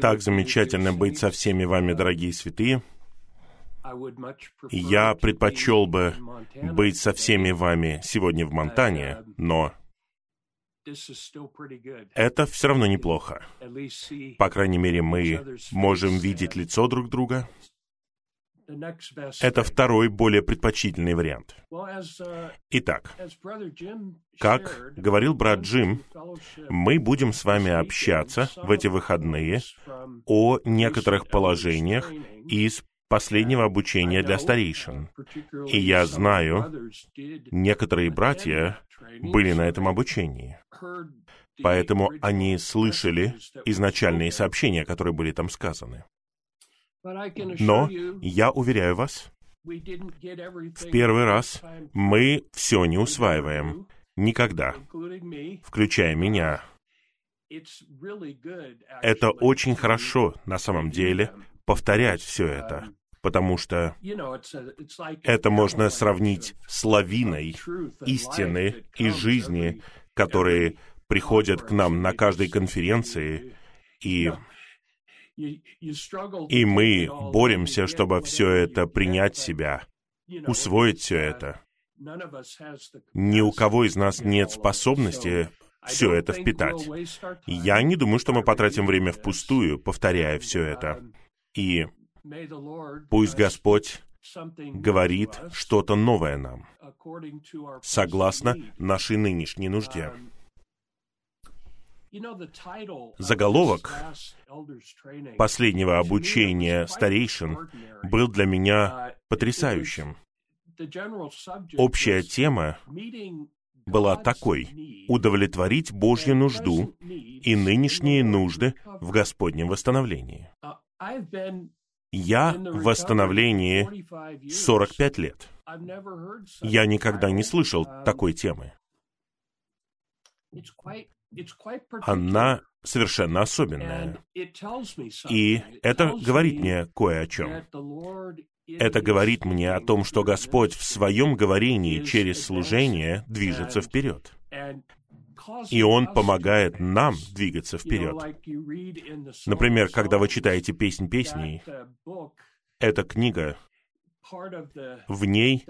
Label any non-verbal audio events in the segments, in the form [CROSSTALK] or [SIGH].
Так замечательно быть со всеми вами, дорогие святые. Я предпочел бы быть со всеми вами сегодня в Монтане, но это все равно неплохо. По крайней мере, мы можем видеть лицо друг друга. Это второй, более предпочтительный вариант. Итак, как говорил брат Джим, мы будем с вами общаться в эти выходные о некоторых положениях из последнего обучения для старейшин. И я знаю, некоторые братья были на этом обучении. Поэтому они слышали изначальные сообщения, которые были там сказаны. Но я уверяю вас, в первый раз мы все не усваиваем. Никогда. Включая меня. Это очень хорошо на самом деле повторять все это, потому что это можно сравнить с лавиной истины и жизни, которые приходят к нам на каждой конференции, и, и мы боремся, чтобы все это принять себя, усвоить все это. Ни у кого из нас нет способности все это впитать. Я не думаю, что мы потратим время впустую, повторяя все это. И пусть Господь говорит что-то новое нам, согласно нашей нынешней нужде. Заголовок последнего обучения старейшин был для меня потрясающим. Общая тема была такой — удовлетворить Божью нужду и нынешние нужды в Господнем восстановлении. Я в восстановлении 45 лет. Я никогда не слышал такой темы. Она совершенно особенная. И это говорит мне кое о чем. Это говорит мне о том, что Господь в своем говорении через служение движется вперед. И Он помогает нам двигаться вперед. Например, когда вы читаете «Песнь песней», эта книга, в ней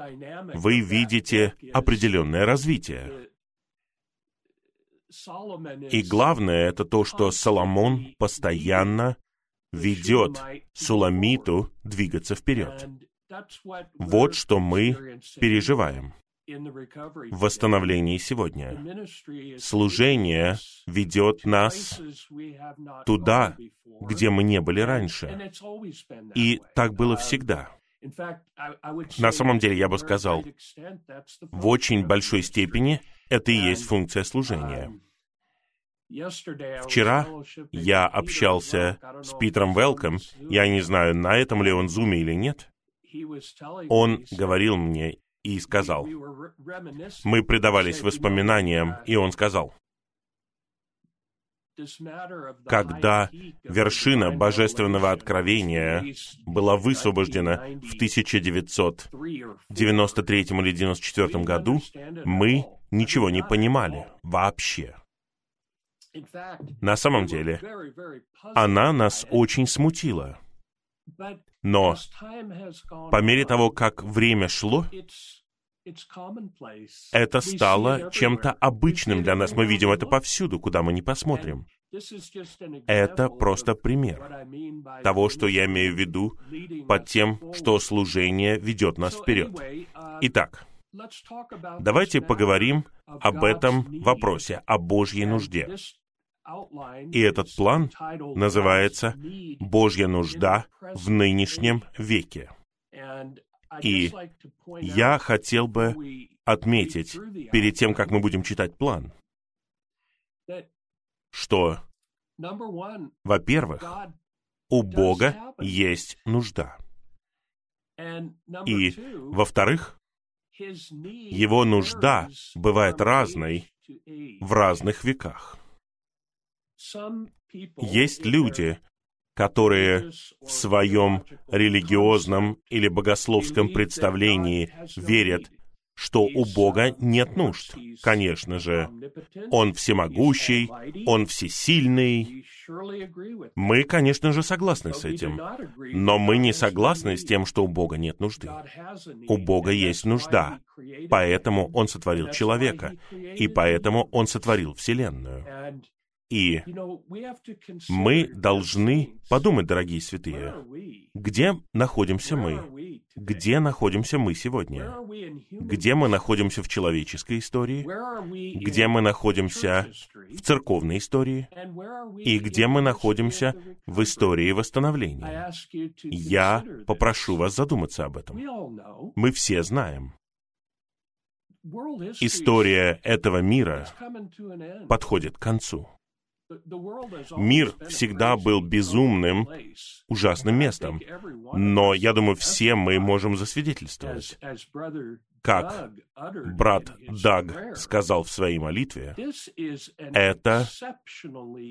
вы видите определенное развитие. И главное это то, что Соломон постоянно ведет Суламиту двигаться вперед. Вот что мы переживаем в восстановлении сегодня. Служение ведет нас туда, где мы не были раньше. И так было всегда. На самом деле, я бы сказал, в очень большой степени это и есть функция служения. Вчера я общался с Питером Велком, я не знаю, на этом ли он зуме или нет. Он говорил мне и сказал, мы предавались воспоминаниям, и он сказал, когда вершина божественного откровения была высвобождена в 1993 или 1994 году, мы ничего не понимали вообще. На самом деле, она нас очень смутила. Но по мере того, как время шло, это стало чем-то обычным для нас. Мы видим это повсюду, куда мы не посмотрим. Это просто пример того, что я имею в виду под тем, что служение ведет нас вперед. Итак, давайте поговорим об этом вопросе, о Божьей нужде. И этот план называется «Божья нужда в нынешнем веке». И я хотел бы отметить, перед тем, как мы будем читать план, что, во-первых, у Бога есть нужда. И, во-вторых, его нужда бывает разной в разных веках. Есть люди, которые в своем религиозном или богословском представлении верят что у Бога нет нужд. Конечно же, Он всемогущий, Он всесильный. Мы, конечно же, согласны с этим. Но мы не согласны с тем, что у Бога нет нужды. У Бога есть нужда. Поэтому Он сотворил человека. И поэтому Он сотворил Вселенную. И мы должны подумать, дорогие святые, где находимся мы? Где находимся мы сегодня? Где мы находимся в человеческой истории? Где мы находимся в церковной истории? И где мы находимся в истории восстановления? Я попрошу вас задуматься об этом. Мы все знаем. История этого мира подходит к концу. Мир всегда был безумным, ужасным местом. Но я думаю, все мы можем засвидетельствовать, как брат Даг сказал в своей молитве, это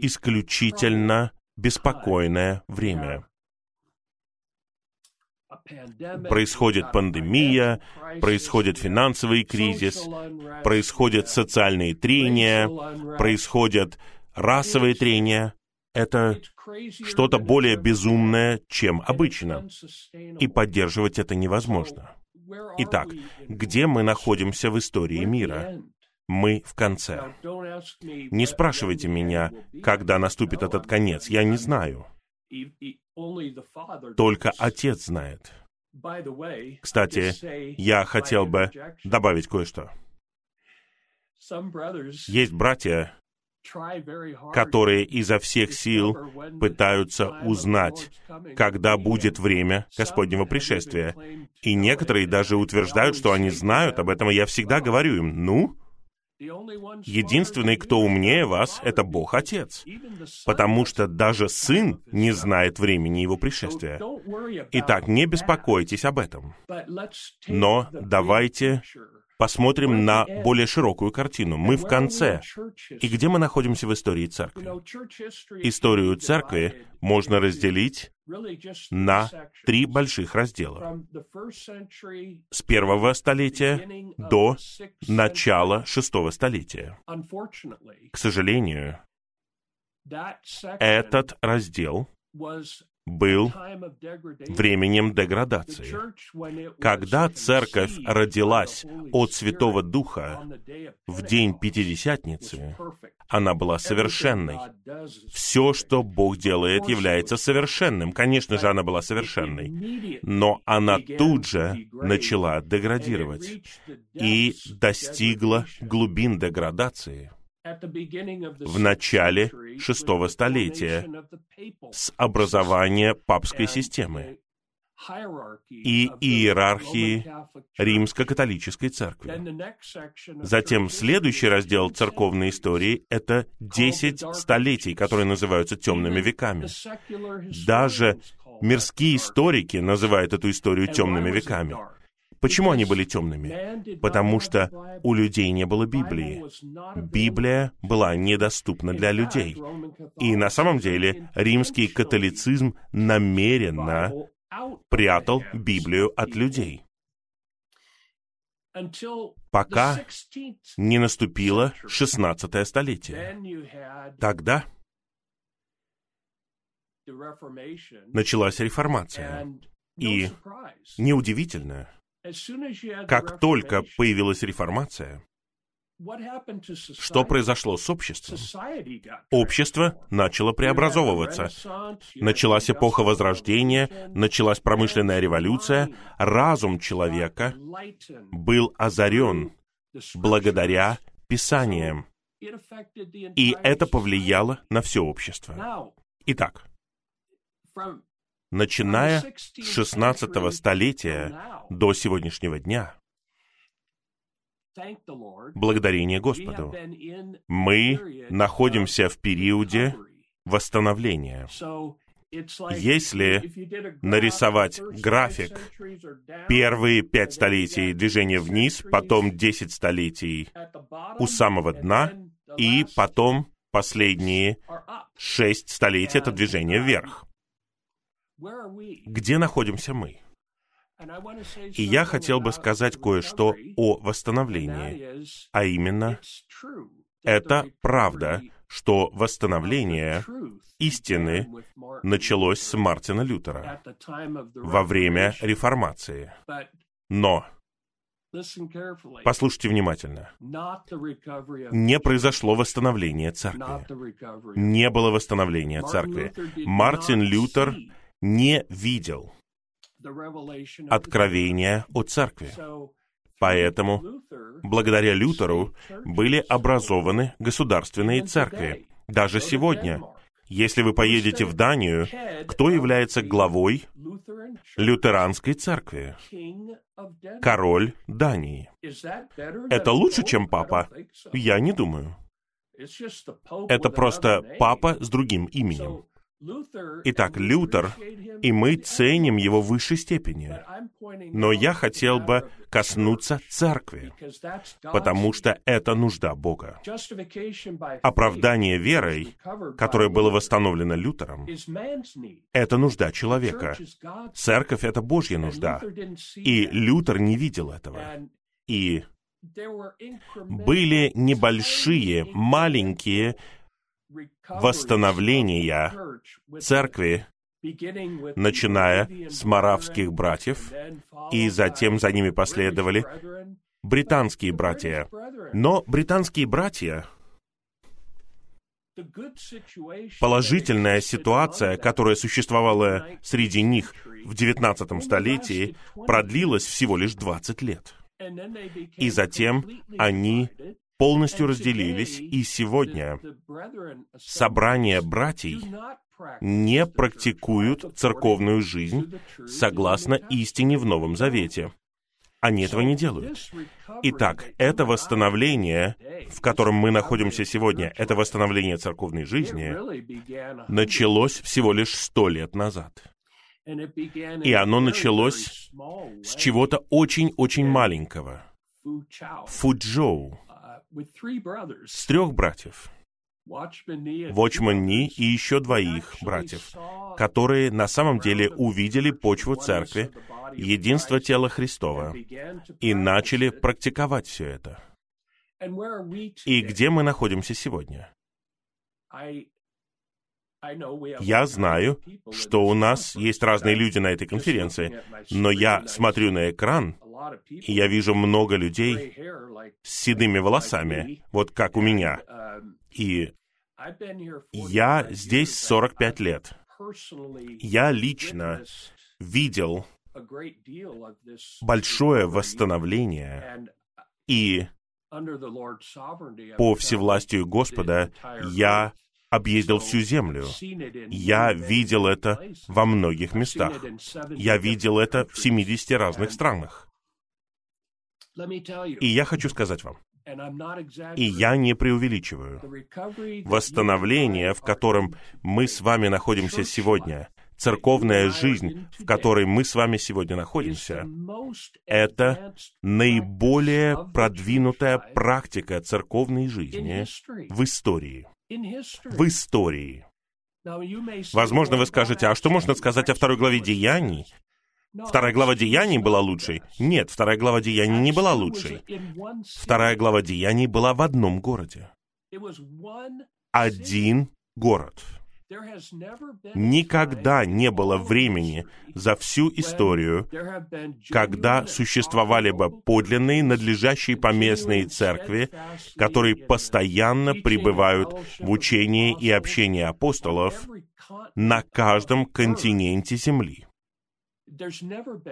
исключительно беспокойное время. Происходит пандемия, происходит финансовый кризис, происходят социальные трения, происходят расовые трения — это что-то более безумное, чем обычно, и поддерживать это невозможно. Итак, где мы находимся в истории мира? Мы в конце. Не спрашивайте меня, когда наступит этот конец, я не знаю. Только Отец знает. Кстати, я хотел бы добавить кое-что. Есть братья, которые изо всех сил пытаются узнать, когда будет время Господнего пришествия. И некоторые даже утверждают, что они знают об этом, и я всегда говорю им, ну, Единственный, кто умнее вас, это Бог Отец, потому что даже Сын не знает времени Его пришествия. Итак, не беспокойтесь об этом. Но давайте посмотрим на более широкую картину. Мы в конце. И где мы находимся в истории церкви? Историю церкви можно разделить на три больших раздела. С первого столетия до начала шестого столетия. К сожалению, этот раздел был временем деградации. Когда церковь родилась от Святого Духа в день Пятидесятницы, она была совершенной. Все, что Бог делает, является совершенным. Конечно же, она была совершенной. Но она тут же начала деградировать и достигла глубин деградации — в начале шестого столетия с образования папской системы и иерархии римско-католической церкви. Затем следующий раздел церковной истории — это десять столетий, которые называются темными веками. Даже мирские историки называют эту историю темными веками. Почему они были темными? Потому что у людей не было Библии. Библия была недоступна для людей. И на самом деле римский католицизм намеренно прятал Библию от людей. Пока не наступило 16 столетие. Тогда началась реформация. И неудивительно, как только появилась реформация, что произошло с обществом? Общество начало преобразовываться. Началась эпоха Возрождения, началась промышленная революция. Разум человека был озарен благодаря Писаниям. И это повлияло на все общество. Итак, начиная с 16 столетия до сегодняшнего дня, благодарение Господу, мы находимся в периоде восстановления. Если нарисовать график, первые пять столетий движения вниз, потом десять столетий у самого дна, и потом последние шесть столетий — это движение вверх. Где находимся мы? И я хотел бы сказать кое-что о восстановлении, а именно, это правда, что восстановление истины началось с Мартина Лютера во время реформации. Но Послушайте внимательно. Не произошло восстановление церкви. Не было восстановления церкви. Мартин Лютер не видел откровения о церкви. Поэтому, благодаря Лютеру, были образованы государственные церкви. Даже сегодня, если вы поедете в Данию, кто является главой лютеранской церкви? Король Дании. Это лучше, чем папа? Я не думаю. Это просто папа с другим именем. Итак, Лютер, и мы ценим его в высшей степени. Но я хотел бы коснуться церкви, потому что это нужда Бога. Оправдание верой, которое было восстановлено Лютером, это нужда человека. Церковь — это Божья нужда. И Лютер не видел этого. И были небольшие, маленькие восстановления церкви, начиная с маравских братьев, и затем за ними последовали британские братья. Но британские братья, положительная ситуация, которая существовала среди них в XIX столетии, продлилась всего лишь 20 лет. И затем они полностью разделились, и сегодня собрания братьев не практикуют церковную жизнь согласно истине в Новом Завете. Они этого не делают. Итак, это восстановление, в котором мы находимся сегодня, это восстановление церковной жизни, началось всего лишь сто лет назад. И оно началось с чего-то очень-очень маленького. Фуджоу, с трех братьев. Вочман Ни и еще двоих братьев, которые на самом деле увидели почву церкви, единство тела Христова, и начали практиковать все это. И где мы находимся сегодня? Я знаю, что у нас есть разные люди на этой конференции, но я смотрю на экран, и я вижу много людей с седыми волосами, вот как у меня. И я здесь 45 лет. Я лично видел большое восстановление, и по всевластию Господа я объездил всю землю. Я видел это во многих местах. Я видел это в 70 разных странах. И я хочу сказать вам, и я не преувеличиваю, восстановление, в котором мы с вами находимся сегодня, церковная жизнь, в которой мы с вами сегодня находимся, это наиболее продвинутая практика церковной жизни в истории в истории. Возможно, вы скажете, а что можно сказать о второй главе Деяний? Вторая глава Деяний была лучшей? Нет, вторая глава Деяний не была лучшей. Вторая глава Деяний была в одном городе. Один город. Никогда не было времени за всю историю, когда существовали бы подлинные, надлежащие поместные церкви, которые постоянно пребывают в учении и общении апостолов на каждом континенте Земли.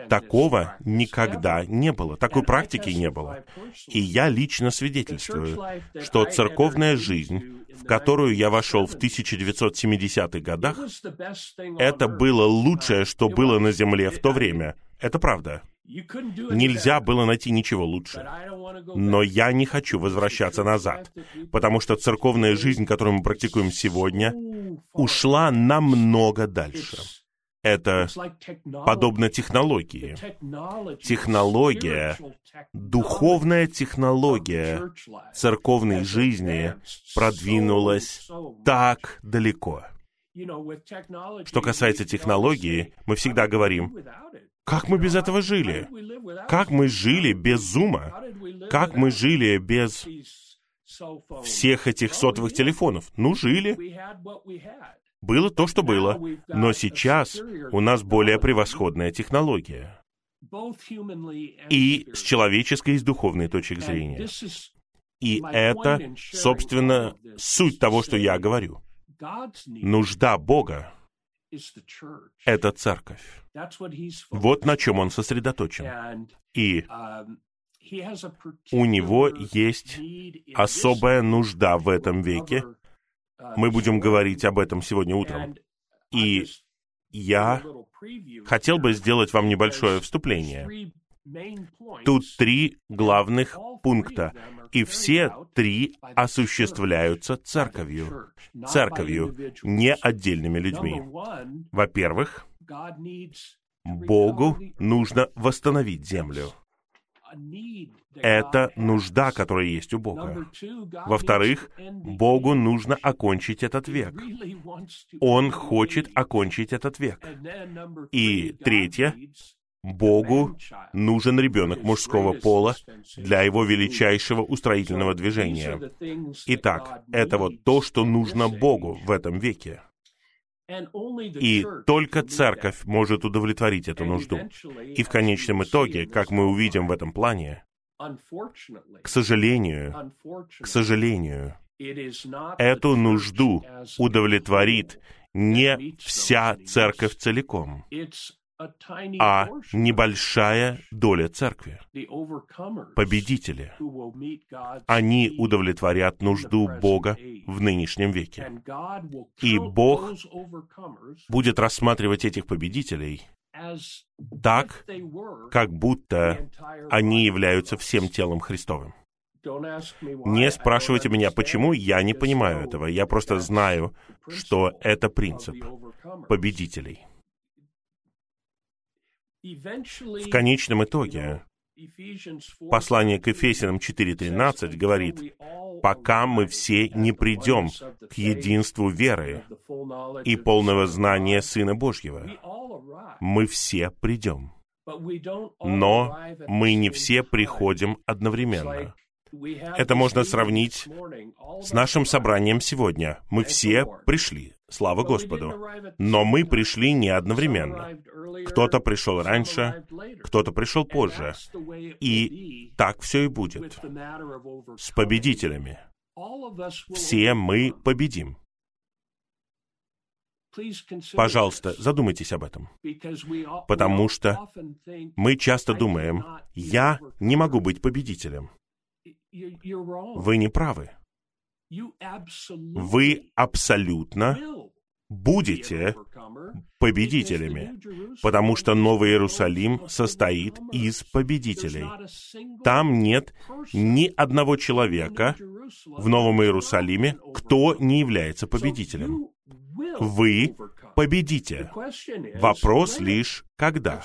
Такого никогда не было, такой практики не было. И я лично свидетельствую, что церковная жизнь, в которую я вошел в 1970-х годах, это было лучшее, что было на Земле в то время. Это правда. Нельзя было найти ничего лучше. Но я не хочу возвращаться назад, потому что церковная жизнь, которую мы практикуем сегодня, ушла намного дальше это подобно технологии. Технология, духовная технология церковной жизни продвинулась так далеко. Что касается технологии, мы всегда говорим, Как мы без этого жили? Как мы жили без зума? Как мы жили без всех этих сотовых телефонов? Ну, жили. Было то, что было. Но сейчас у нас более превосходная технология. И с человеческой, и с духовной точки зрения. И это, собственно, суть того, что я говорю. Нужда Бога — это церковь. Вот на чем он сосредоточен. И у него есть особая нужда в этом веке. Мы будем говорить об этом сегодня утром. И я хотел бы сделать вам небольшое вступление. Тут три главных пункта, и все три осуществляются церковью. Церковью, не отдельными людьми. Во-первых, Богу нужно восстановить землю. Это нужда, которая есть у Бога. Во-вторых, Богу нужно окончить этот век. Он хочет окончить этот век. И третье, Богу нужен ребенок мужского пола для его величайшего устроительного движения. Итак, это вот то, что нужно Богу в этом веке. И только церковь может удовлетворить эту нужду. И в конечном итоге, как мы увидим в этом плане, к сожалению, к сожалению, эту нужду удовлетворит не вся церковь целиком, а небольшая доля церкви, победители. Они удовлетворят нужду Бога в нынешнем веке. И Бог будет рассматривать этих победителей так, как будто они являются всем телом Христовым. Не спрашивайте меня, почему, я не понимаю этого. Я просто знаю, что это принцип победителей. В конечном итоге, послание к Ефесянам 4.13 говорит, «Пока мы все не придем к единству веры и полного знания Сына Божьего, мы все придем». Но мы не все приходим одновременно. Это можно сравнить с нашим собранием сегодня. Мы все пришли, слава Господу. Но мы пришли не одновременно. Кто-то пришел раньше, кто-то пришел позже. И так все и будет. С победителями. Все мы победим. Пожалуйста, задумайтесь об этом. Потому что мы часто думаем, я не могу быть победителем. Вы не правы. Вы абсолютно будете победителями, потому что Новый Иерусалим состоит из победителей. Там нет ни одного человека в Новом Иерусалиме, кто не является победителем. Вы победите. Вопрос лишь когда.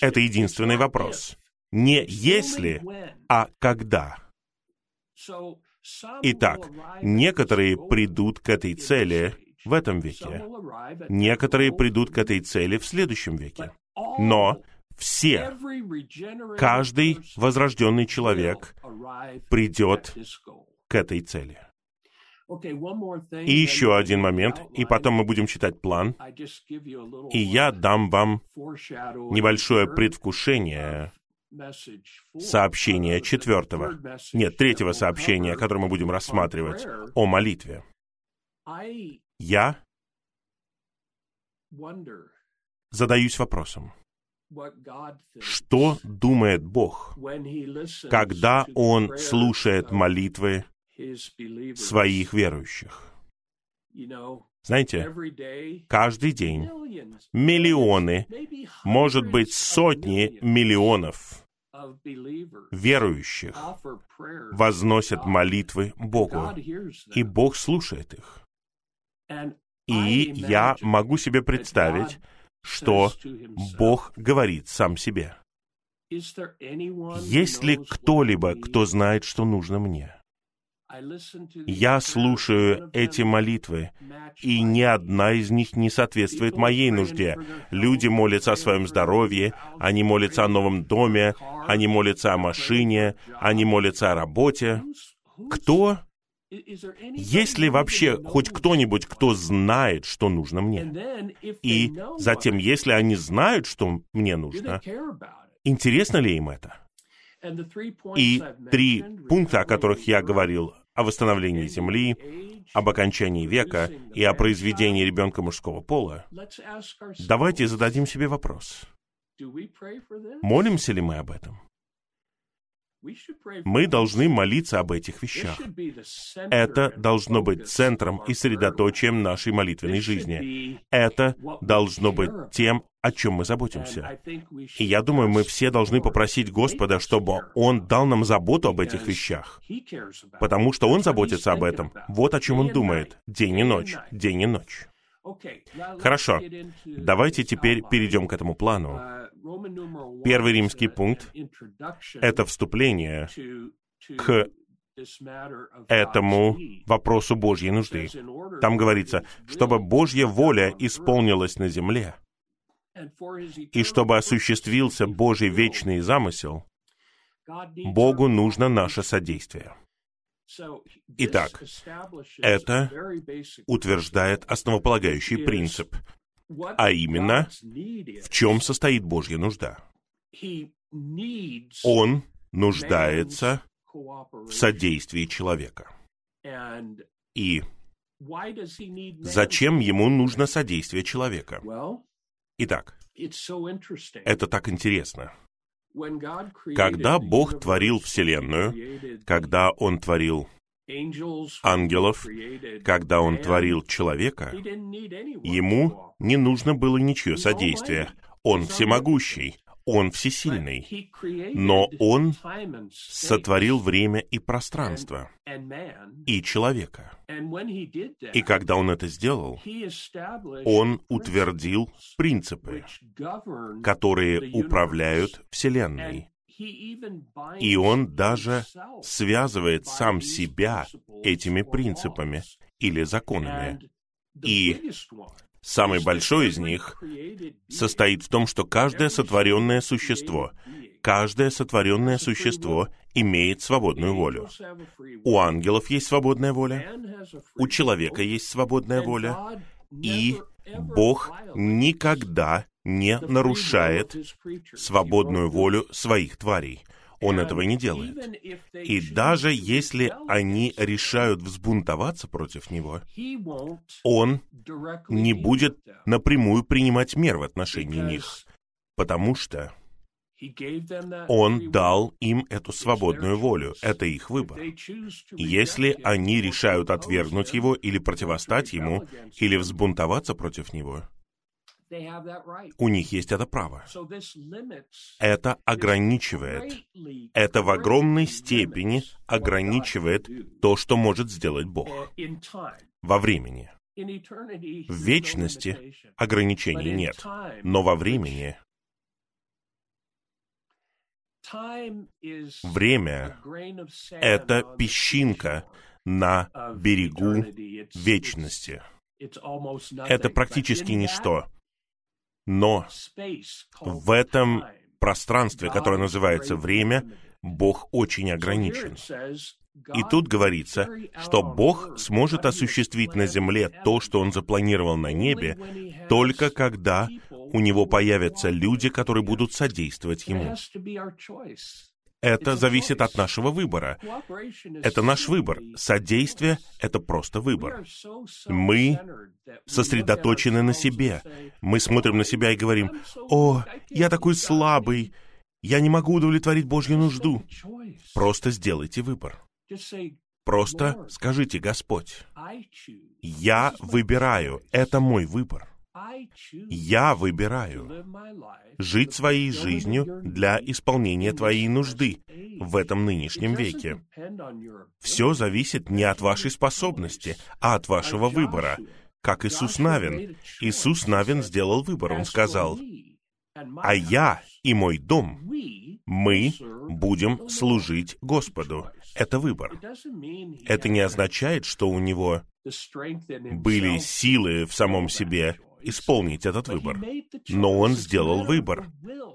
Это единственный вопрос. Не если, а когда. Итак, некоторые придут к этой цели в этом веке, некоторые придут к этой цели в следующем веке. Но все, каждый возрожденный человек придет к этой цели. И еще один момент, и потом мы будем читать план, и я дам вам небольшое предвкушение сообщения четвертого, нет, третьего сообщения, которое мы будем рассматривать, о молитве. Я задаюсь вопросом, что думает Бог, когда Он слушает молитвы своих верующих? Знаете, каждый день миллионы, может быть, сотни миллионов верующих возносят молитвы Богу, и Бог слушает их. И я могу себе представить, что Бог говорит сам себе. Есть ли кто-либо, кто знает, что нужно мне? Я слушаю эти молитвы, и ни одна из них не соответствует моей нужде. Люди молятся о своем здоровье, они молятся о новом доме, они молятся о машине, они молятся о работе. Кто есть ли вообще хоть кто-нибудь, кто знает, что нужно мне? И затем, если они знают, что мне нужно, интересно ли им это? И три пункта, о которых я говорил, о восстановлении Земли, об окончании века и о произведении ребенка мужского пола, давайте зададим себе вопрос. Молимся ли мы об этом? Мы должны молиться об этих вещах. Это должно быть центром и средоточием нашей молитвенной жизни. Это должно быть тем, о чем мы заботимся. И я думаю, мы все должны попросить Господа, чтобы Он дал нам заботу об этих вещах. Потому что Он заботится об этом. Вот о чем Он думает. День и ночь. День и ночь. Хорошо. Давайте теперь перейдем к этому плану. Первый римский пункт — это вступление к этому вопросу Божьей нужды. Там говорится, чтобы Божья воля исполнилась на земле, и чтобы осуществился Божий вечный замысел, Богу нужно наше содействие. Итак, это утверждает основополагающий принцип, а именно, в чем состоит Божья нужда. Он нуждается в содействии человека. И зачем ему нужно содействие человека? Итак, это так интересно. Когда Бог творил Вселенную, когда Он творил ангелов, когда Он творил человека, Ему не нужно было ничье содействие. Он всемогущий, Он всесильный. Но Он сотворил время и пространство, и человека. И когда Он это сделал, Он утвердил принципы, которые управляют Вселенной. И он даже связывает сам себя этими принципами или законами. И самый большой из них состоит в том, что каждое сотворенное существо, каждое сотворенное существо имеет свободную волю. У ангелов есть свободная воля, у человека есть свободная воля, и Бог никогда не нарушает свободную волю своих тварей. Он этого не делает. И даже если они решают взбунтоваться против него, он не будет напрямую принимать мер в отношении них, потому что он дал им эту свободную волю. Это их выбор. Если они решают отвергнуть его или противостать ему, или взбунтоваться против него, у них есть это право. Это ограничивает, это в огромной степени ограничивает то, что может сделать Бог во времени. В вечности ограничений нет, но во времени Время — это песчинка на берегу вечности. Это практически ничто. Но в этом пространстве, которое называется время, Бог очень ограничен. И тут говорится, что Бог сможет осуществить на земле то, что Он запланировал на небе, только когда у Него появятся люди, которые будут содействовать Ему. Это зависит от нашего выбора. Это наш выбор. Содействие — это просто выбор. Мы сосредоточены на себе. Мы смотрим на себя и говорим, «О, я такой слабый, я не могу удовлетворить Божью нужду». Просто сделайте выбор. Просто скажите, Господь, я выбираю, это мой выбор. Я выбираю жить своей жизнью для исполнения Твоей нужды в этом нынешнем веке. Все зависит не от вашей способности, а от вашего выбора. Как Иисус Навин. Иисус Навин сделал выбор. Он сказал, «А я и мой дом, мы будем служить Господу». это выбор. Это не означает, что у него были силы в самом себе исполнить этот выбор. Но он сделал выбор.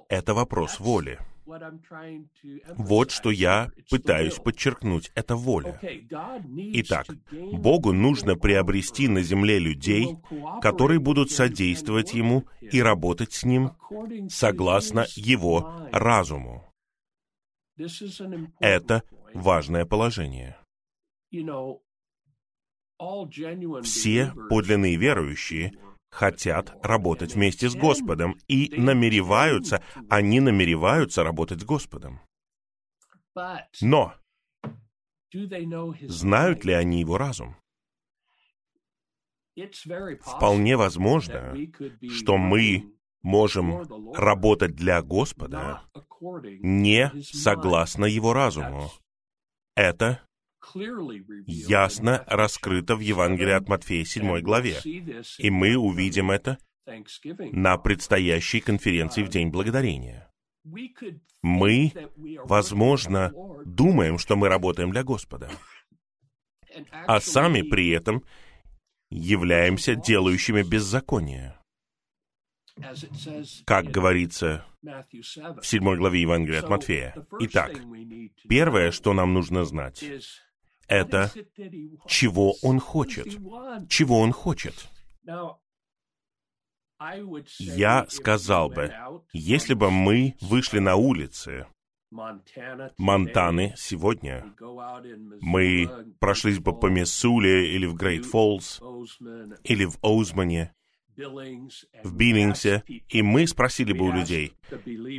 Это вопрос воли. Вот что я пытаюсь подчеркнуть, это воля. Итак, Богу нужно приобрести на земле людей, которые будут содействовать Ему и работать с Ним согласно Его разуму. Это важное положение. Все подлинные верующие хотят работать вместе с Господом и намереваются, они намереваются работать с Господом. Но знают ли они его разум? Вполне возможно, что мы можем работать для Господа не согласно Его разуму. Это ясно раскрыто в Евангелии от Матфея 7 главе. И мы увидим это на предстоящей конференции в День Благодарения. Мы, возможно, думаем, что мы работаем для Господа, а сами при этом являемся делающими беззаконие. Как говорится в 7 главе Евангелия от Матфея. Итак, первое, что нам нужно знать, это чего он хочет. Чего он хочет. Я сказал бы, если бы мы вышли на улицы Монтаны сегодня, мы прошлись бы по Миссуле или в Грейт Фоллс, или в Оузмане, в Биллингсе, и мы спросили бы у людей,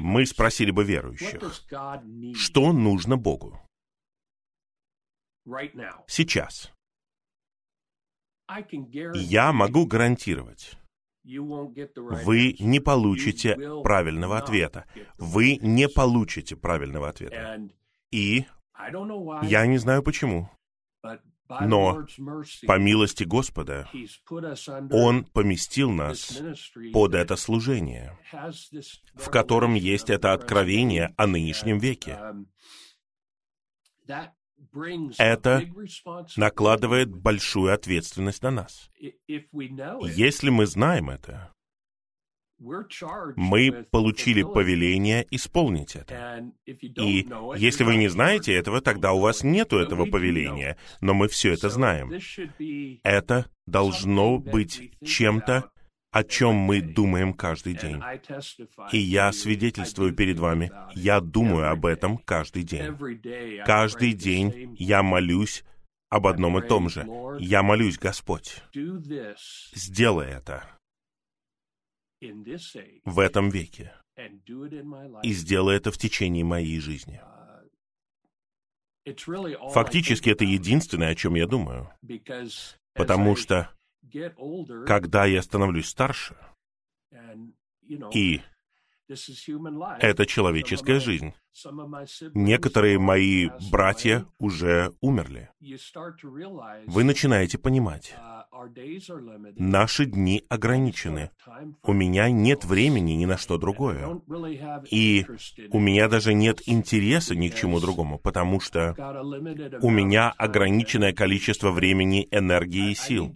мы спросили бы верующих, что нужно Богу сейчас. Я могу гарантировать, вы не получите правильного ответа. Вы не получите правильного ответа. И я не знаю почему. Но по милости Господа Он поместил нас под это служение, в котором есть это откровение о нынешнем веке. Это накладывает большую ответственность на нас. Если мы знаем это, мы получили повеление исполнить это. И если вы не знаете этого, тогда у вас нет этого повеления, но мы все это знаем. Это должно быть чем-то, о чем мы думаем каждый день. И я свидетельствую перед вами, я думаю об этом каждый день. Каждый день я молюсь об одном и том же. Я молюсь, Господь, сделай это в этом веке и сделай это в течение моей жизни. Фактически это единственное, о чем я думаю, потому что когда я становлюсь старше, и это человеческая жизнь. Некоторые мои братья уже умерли. Вы начинаете понимать, Наши дни ограничены. У меня нет времени ни на что другое. И у меня даже нет интереса ни к чему другому, потому что у меня ограниченное количество времени, энергии и сил.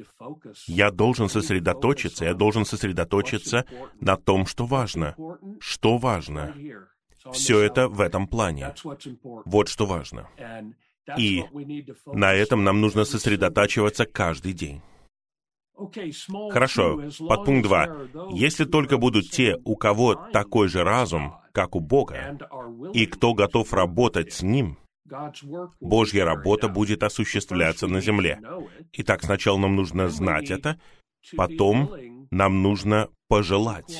Я должен сосредоточиться, я должен сосредоточиться на том, что важно. Что важно? Все это в этом плане. Вот что важно. И на этом нам нужно сосредотачиваться каждый день. Хорошо, подпункт 2. Если только будут те, у кого такой же разум, как у Бога, и кто готов работать с Ним, Божья работа будет осуществляться на земле. Итак, сначала нам нужно знать это, потом нам нужно пожелать,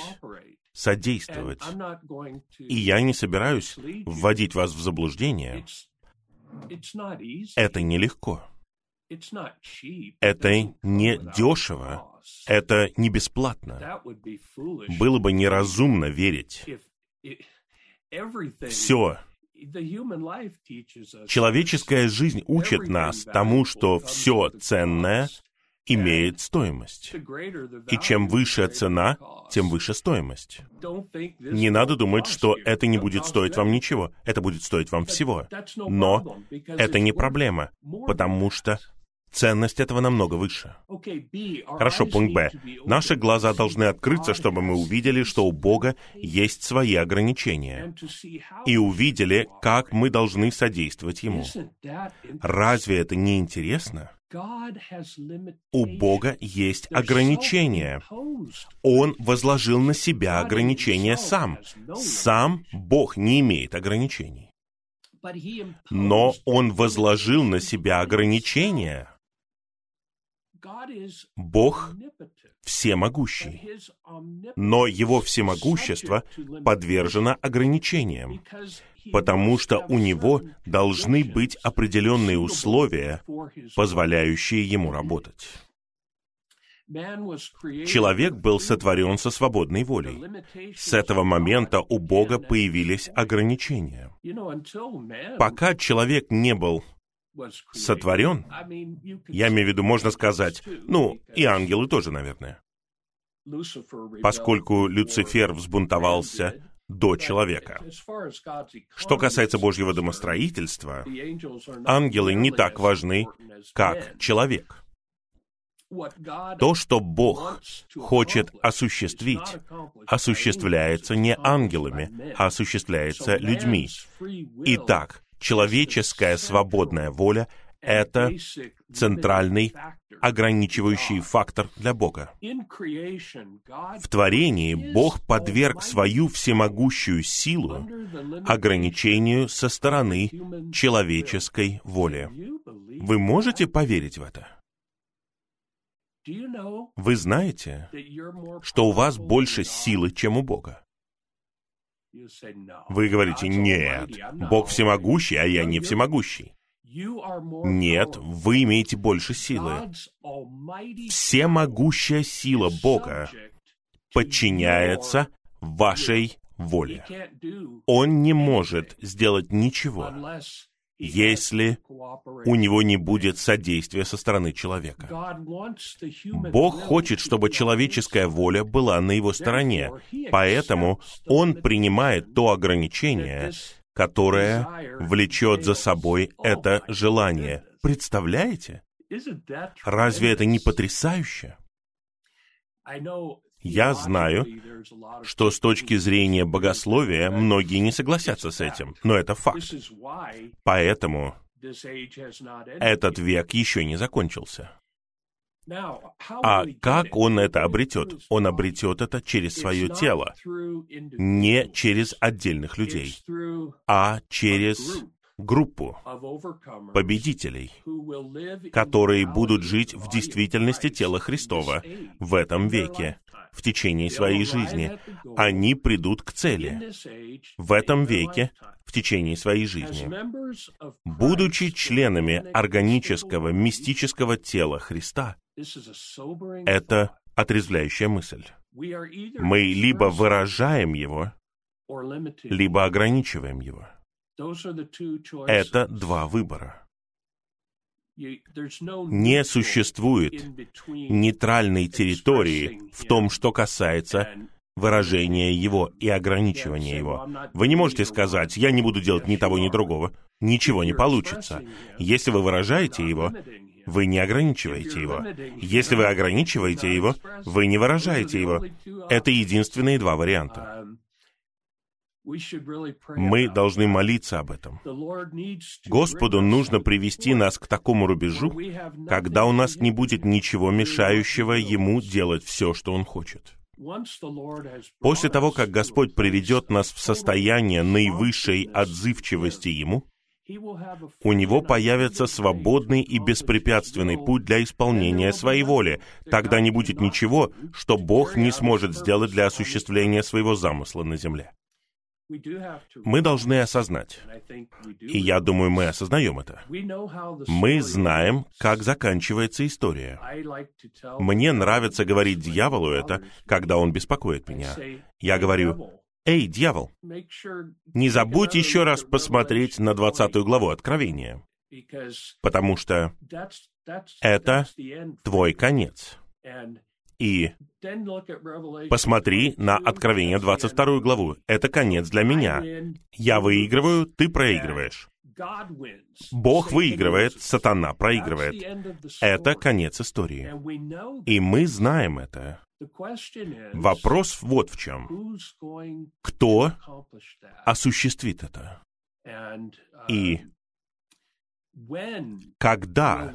содействовать. И я не собираюсь вводить вас в заблуждение. Это нелегко. Это не дешево, это не бесплатно. Было бы неразумно верить. Все. Человеческая жизнь учит нас тому, что все ценное имеет стоимость. И чем выше цена, тем выше стоимость. Не надо думать, что это не будет стоить вам ничего. Это будет стоить вам всего. Но это не проблема, потому что Ценность этого намного выше. Хорошо, пункт Б. Наши глаза должны открыться, чтобы мы увидели, что у Бога есть свои ограничения. И увидели, как мы должны содействовать Ему. Разве это не интересно? У Бога есть ограничения. Он возложил на себя ограничения сам. Сам Бог не имеет ограничений. Но Он возложил на себя ограничения. Бог всемогущий, но Его всемогущество подвержено ограничениям, потому что у Него должны быть определенные условия, позволяющие Ему работать. Человек был сотворен со свободной волей. С этого момента у Бога появились ограничения. Пока человек не был сотворен, я имею в виду, можно сказать, ну, и ангелы тоже, наверное, поскольку Люцифер взбунтовался до человека. Что касается Божьего домостроительства, ангелы не так важны, как человек. То, что Бог хочет осуществить, осуществляется не ангелами, а осуществляется людьми. Итак, человеческая свободная воля — это центральный ограничивающий фактор для Бога. В творении Бог подверг свою всемогущую силу ограничению со стороны человеческой воли. Вы можете поверить в это? Вы знаете, что у вас больше силы, чем у Бога? Вы говорите, нет, Бог всемогущий, а я не всемогущий. Нет, вы имеете больше силы. Всемогущая сила Бога подчиняется вашей воле. Он не может сделать ничего, если у него не будет содействия со стороны человека. Бог хочет, чтобы человеческая воля была на его стороне, поэтому он принимает то ограничение, которое влечет за собой это желание. Представляете? Разве это не потрясающе? Я знаю, что с точки зрения богословия многие не согласятся с этим, но это факт. Поэтому этот век еще не закончился. А как он это обретет? Он обретет это через свое тело, не через отдельных людей, а через группу победителей, которые будут жить в действительности тела Христова в этом веке, в течение своей жизни. Они придут к цели в этом веке, в течение своей жизни. Будучи членами органического, мистического тела Христа, это отрезвляющая мысль. Мы либо выражаем его, либо ограничиваем его. Это два выбора. Не существует нейтральной территории в том, что касается выражения его и ограничивания его. Вы не можете сказать, я не буду делать ни того, ни другого. Ничего не получится. Если вы выражаете его, вы не ограничиваете его. Если вы ограничиваете его, вы не выражаете его. Это единственные два варианта. Мы должны молиться об этом. Господу нужно привести нас к такому рубежу, когда у нас не будет ничего мешающего Ему делать все, что Он хочет. После того, как Господь приведет нас в состояние наивысшей отзывчивости Ему, у него появится свободный и беспрепятственный путь для исполнения своей воли. Тогда не будет ничего, что Бог не сможет сделать для осуществления своего замысла на земле. Мы должны осознать, и я думаю, мы осознаем это. Мы знаем, как заканчивается история. Мне нравится говорить дьяволу это, когда он беспокоит меня. Я говорю, «Эй, дьявол, не забудь еще раз посмотреть на 20 главу Откровения, потому что это твой конец. И посмотри на Откровение 22 главу. Это конец для меня. Я выигрываю, ты проигрываешь. Бог выигрывает, сатана проигрывает. Это конец истории. И мы знаем это. Вопрос вот в чем. Кто осуществит это? И когда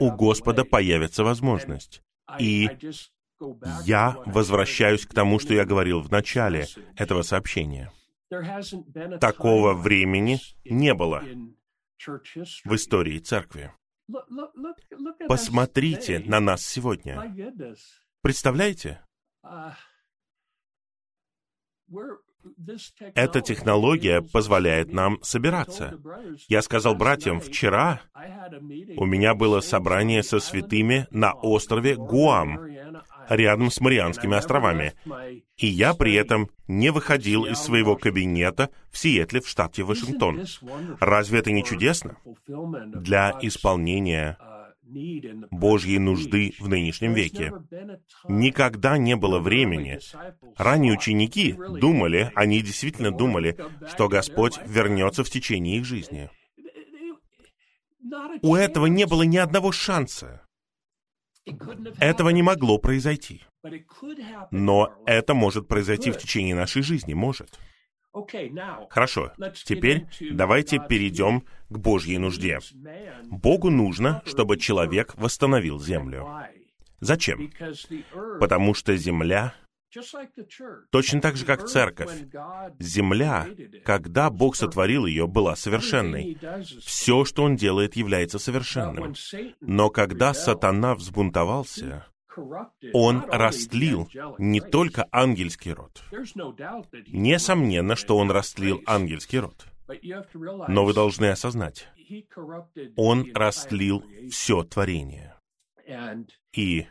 у Господа появится возможность? И я возвращаюсь к тому, что я говорил в начале этого сообщения. Такого времени не было в истории церкви. Посмотрите на нас сегодня. Представляете? Эта технология позволяет нам собираться. Я сказал братьям, вчера у меня было собрание со святыми на острове Гуам, рядом с Марианскими островами. И я при этом не выходил из своего кабинета в Сиэтле, в штате Вашингтон. Разве это не чудесно? Для исполнения Божьей нужды в нынешнем веке. Никогда не было времени. Ранние ученики думали, они действительно думали, что Господь вернется в течение их жизни. У этого не было ни одного шанса. Этого не могло произойти. Но это может произойти в течение нашей жизни, может. Хорошо, теперь давайте перейдем к Божьей нужде. Богу нужно, чтобы человек восстановил землю. Зачем? Потому что земля Точно так же, как церковь. Земля, когда Бог сотворил ее, была совершенной. Все, что Он делает, является совершенным. Но когда сатана взбунтовался, он растлил не только ангельский род. Несомненно, что он растлил ангельский род. Но вы должны осознать, он растлил все творение. И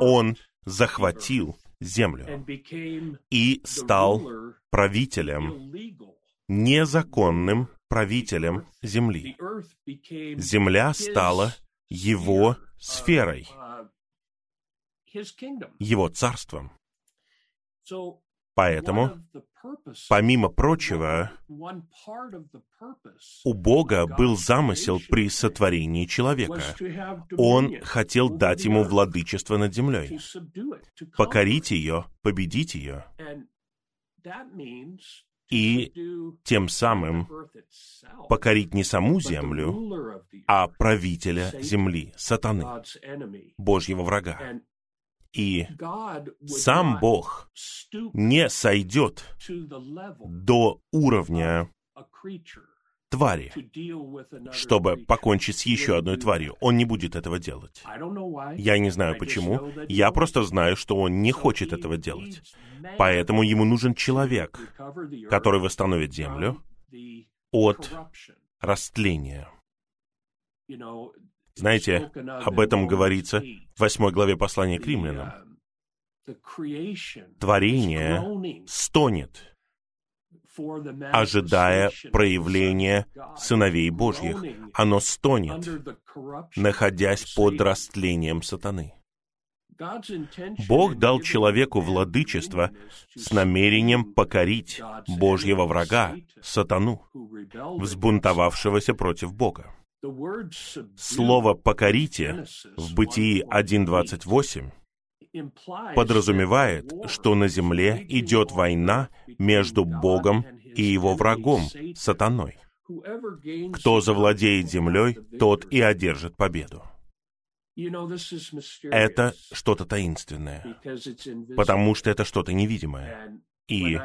он захватил землю и стал правителем, незаконным правителем земли. Земля стала его сферой, его царством. Поэтому, помимо прочего, у Бога был замысел при сотворении человека. Он хотел дать ему владычество над землей, покорить ее, победить ее. И тем самым покорить не саму землю, а правителя земли, сатаны, Божьего врага. И сам Бог не сойдет до уровня твари, чтобы покончить с еще одной тварью. Он не будет этого делать. Я не знаю почему. Я просто знаю, что он не хочет этого делать. Поэтому ему нужен человек, который восстановит землю от растления. Знаете, об этом говорится в восьмой главе послания к римлянам. Творение стонет, ожидая проявления сыновей Божьих. Оно стонет, находясь под растлением сатаны. Бог дал человеку владычество с намерением покорить Божьего врага, сатану, взбунтовавшегося против Бога. Слово «покорите» в Бытии 1.28 подразумевает, что на земле идет война между Богом и его врагом, сатаной. Кто завладеет землей, тот и одержит победу. Это что-то таинственное, потому что это что-то невидимое. И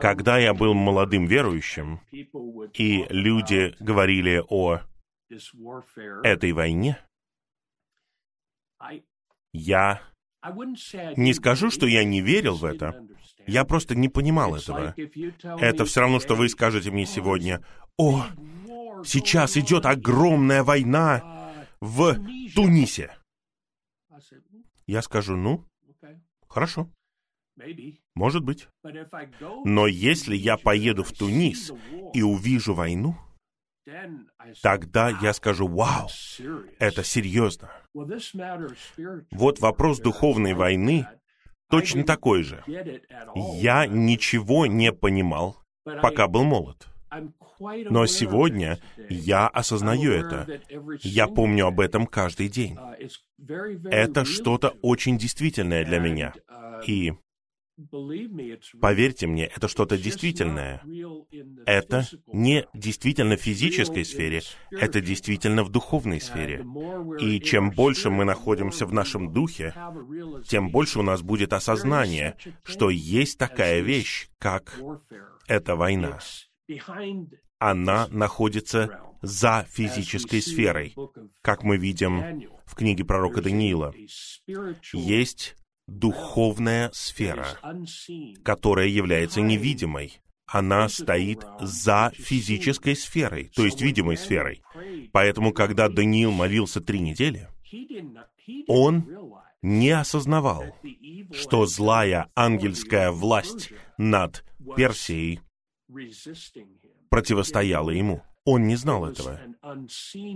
когда я был молодым верующим, и люди говорили о этой войне, я не скажу, что я не верил в это, я просто не понимал этого. Это все равно, что вы скажете мне сегодня, «О, сейчас идет огромная война в Тунисе». Я скажу, ну, хорошо, может быть. Но если я поеду в Тунис и увижу войну, тогда я скажу, вау, это серьезно. Вот вопрос духовной войны точно такой же. Я ничего не понимал, пока был молод. Но сегодня я осознаю это. Я помню об этом каждый день. Это что-то очень действительное для меня. И Поверьте мне, это что-то действительное. Это не действительно в физической сфере, это действительно в духовной сфере. И чем больше мы находимся в нашем духе, тем больше у нас будет осознание, что есть такая вещь, как эта война. Она находится за физической сферой, как мы видим в книге пророка Даниила. Есть духовная сфера, которая является невидимой. Она стоит за физической сферой, то есть видимой сферой. Поэтому, когда Даниил молился три недели, он не осознавал, что злая ангельская власть над Персией противостояла ему. Он не знал этого.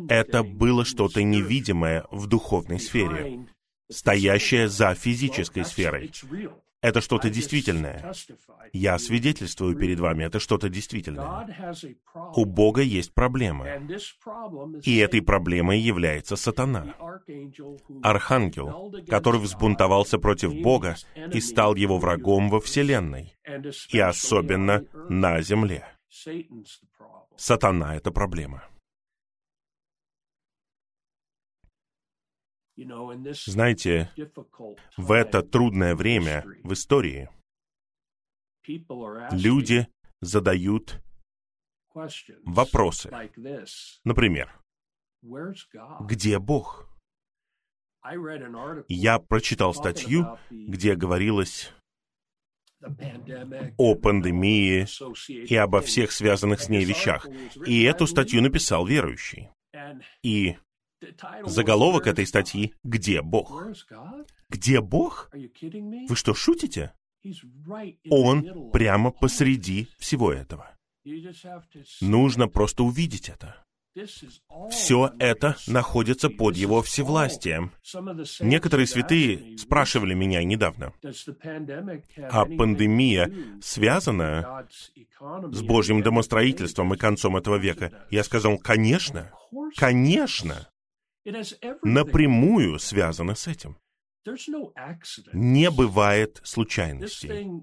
Это было что-то невидимое в духовной сфере стоящее за физической сферой. Это что-то действительное. Я свидетельствую перед вами, это что-то действительное. У Бога есть проблема. И этой проблемой является сатана. Архангел, который взбунтовался против Бога и стал его врагом во Вселенной. И особенно на земле. Сатана — это проблема. Знаете, в это трудное время в истории люди задают вопросы. Например, где Бог? Я прочитал статью, где говорилось о пандемии и обо всех связанных с ней вещах. И эту статью написал верующий. И Заголовок этой статьи «Где Бог?». Где Бог? Вы что, шутите? Он прямо посреди всего этого. Нужно просто увидеть это. Все это находится под его всевластием. Некоторые святые спрашивали меня недавно, а пандемия связана с Божьим домостроительством и концом этого века? Я сказал, конечно, конечно напрямую связано с этим. Не бывает случайностей.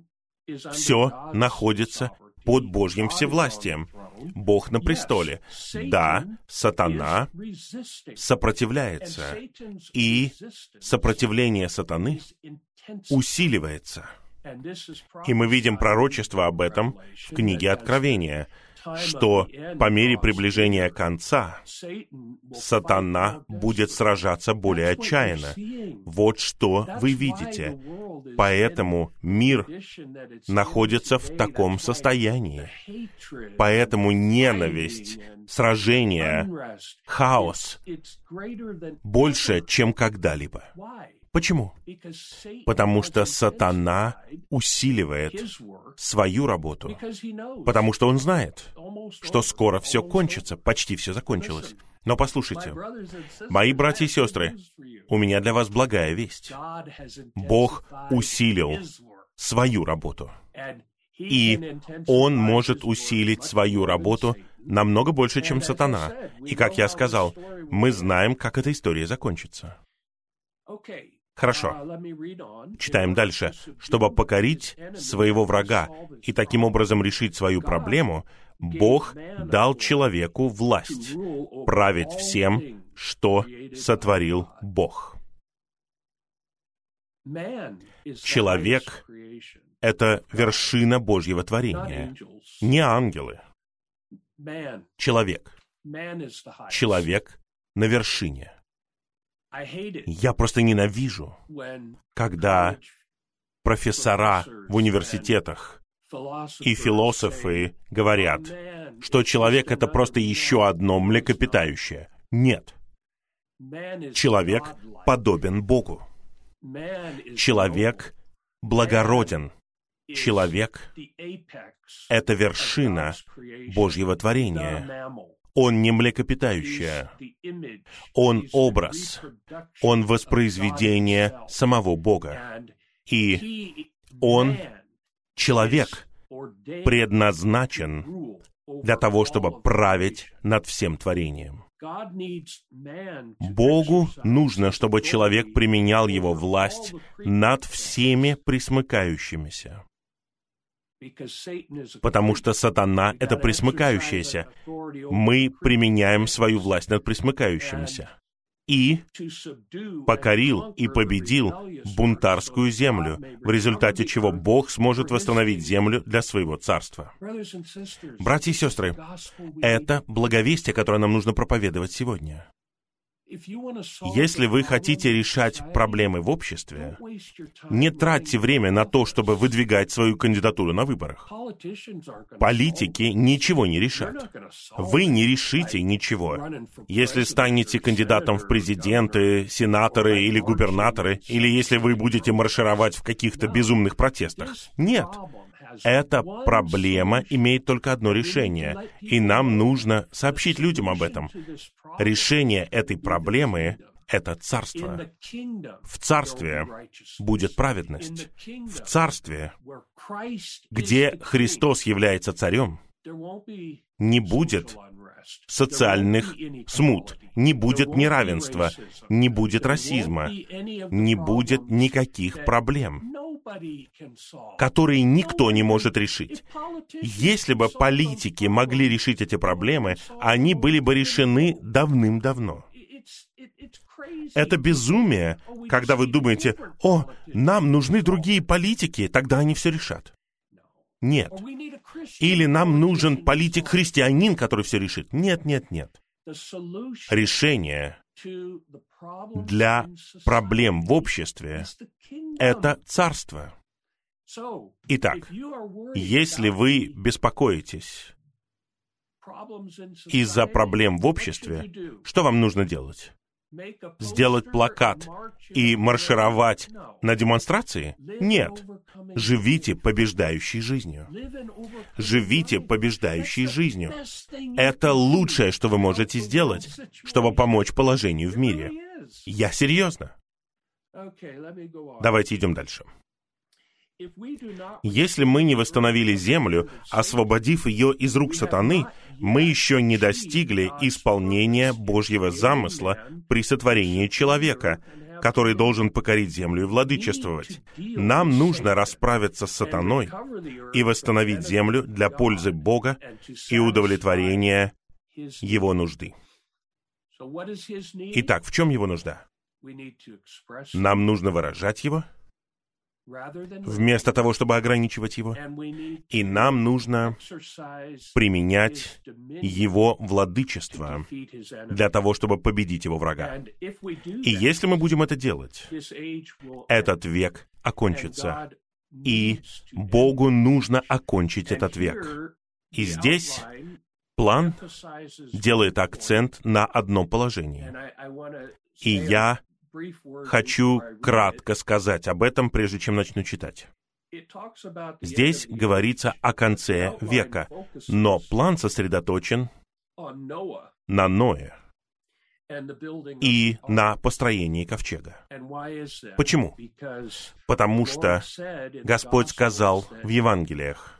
Все находится под Божьим всевластием. Бог на престоле. Да, сатана сопротивляется, и сопротивление сатаны усиливается. И мы видим пророчество об этом в книге Откровения — что по мере приближения конца сатана будет сражаться более отчаянно. Вот что вы видите. Поэтому мир находится в таком состоянии. Поэтому ненависть, сражение, хаос больше, чем когда-либо. Почему? Потому что сатана усиливает свою работу. Потому что он знает, что скоро все кончится, почти все закончилось. Но послушайте, мои братья и сестры, у меня для вас благая весть. Бог усилил свою работу. И Он может усилить свою работу намного больше, чем сатана. И, как я сказал, мы знаем, как эта история закончится. Хорошо. Uh, Читаем дальше. Чтобы покорить своего врага и таким образом решить свою проблему, Бог дал человеку власть править всем, что сотворил Бог. Человек — это вершина Божьего творения, не ангелы. Человек. Человек на вершине. Я просто ненавижу, когда профессора в университетах и философы говорят, что человек — это просто еще одно млекопитающее. Нет. Человек подобен Богу. Человек благороден. Человек — это вершина Божьего творения. Он не млекопитающее. Он образ. Он воспроизведение самого Бога. И Он, человек, предназначен для того, чтобы править над всем творением. Богу нужно, чтобы человек применял его власть над всеми присмыкающимися. Потому что сатана — это присмыкающийся. Мы применяем свою власть над присмыкающимися и покорил и победил бунтарскую землю, в результате чего Бог сможет восстановить землю для своего царства. Братья и сестры, это благовестие, которое нам нужно проповедовать сегодня. Если вы хотите решать проблемы в обществе, не тратьте время на то, чтобы выдвигать свою кандидатуру на выборах. Политики ничего не решат. Вы не решите ничего. Если станете кандидатом в президенты, сенаторы или губернаторы, или если вы будете маршировать в каких-то безумных протестах. Нет. Эта проблема имеет только одно решение, и нам нужно сообщить людям об этом. Решение этой проблемы — это царство. В царстве будет праведность. В царстве, где Христос является царем, не будет социальных смут, не будет неравенства, не будет расизма, не будет никаких проблем которые никто не может решить. Если бы политики могли решить эти проблемы, они были бы решены давным-давно. Это безумие, когда вы думаете, о, нам нужны другие политики, тогда они все решат. Нет. Или нам нужен политик-христианин, который все решит. Нет, нет, нет. Решение для проблем в обществе — это царство. Итак, если вы беспокоитесь из-за проблем в обществе, что вам нужно делать? Сделать плакат и маршировать на демонстрации? Нет. Живите побеждающей жизнью. Живите побеждающей жизнью. Это лучшее, что вы можете сделать, чтобы помочь положению в мире. Я серьезно. Давайте идем дальше. Если мы не восстановили землю, освободив ее из рук сатаны, мы еще не достигли исполнения Божьего замысла при сотворении человека, который должен покорить землю и владычествовать. Нам нужно расправиться с сатаной и восстановить землю для пользы Бога и удовлетворения его нужды. Итак, в чем его нужда? Нам нужно выражать его, вместо того, чтобы ограничивать его. И нам нужно применять его владычество для того, чтобы победить его врага. И если мы будем это делать, этот век окончится. И Богу нужно окончить этот век. И здесь план делает акцент на одном положении. И я Хочу кратко сказать об этом, прежде чем начну читать. Здесь говорится о конце века, но план сосредоточен на Ное и на построении ковчега. Почему? Потому что Господь сказал в Евангелиях,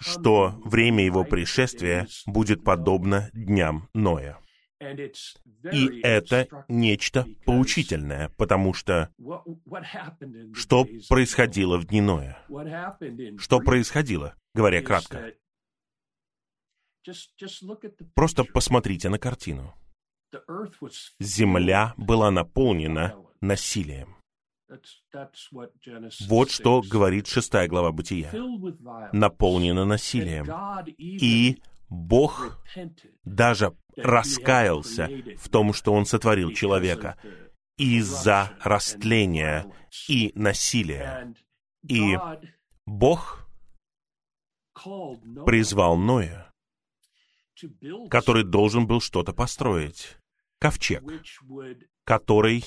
что время Его пришествия будет подобно дням Ноя. И это нечто поучительное, потому что что происходило в дни Ноя? Что происходило, говоря кратко? Просто посмотрите на картину. Земля была наполнена насилием. Вот что говорит шестая глава Бытия. Наполнена насилием. И Бог даже раскаялся в том, что Он сотворил человека из-за растления и насилия. И Бог призвал Ноя, который должен был что-то построить. Ковчег, который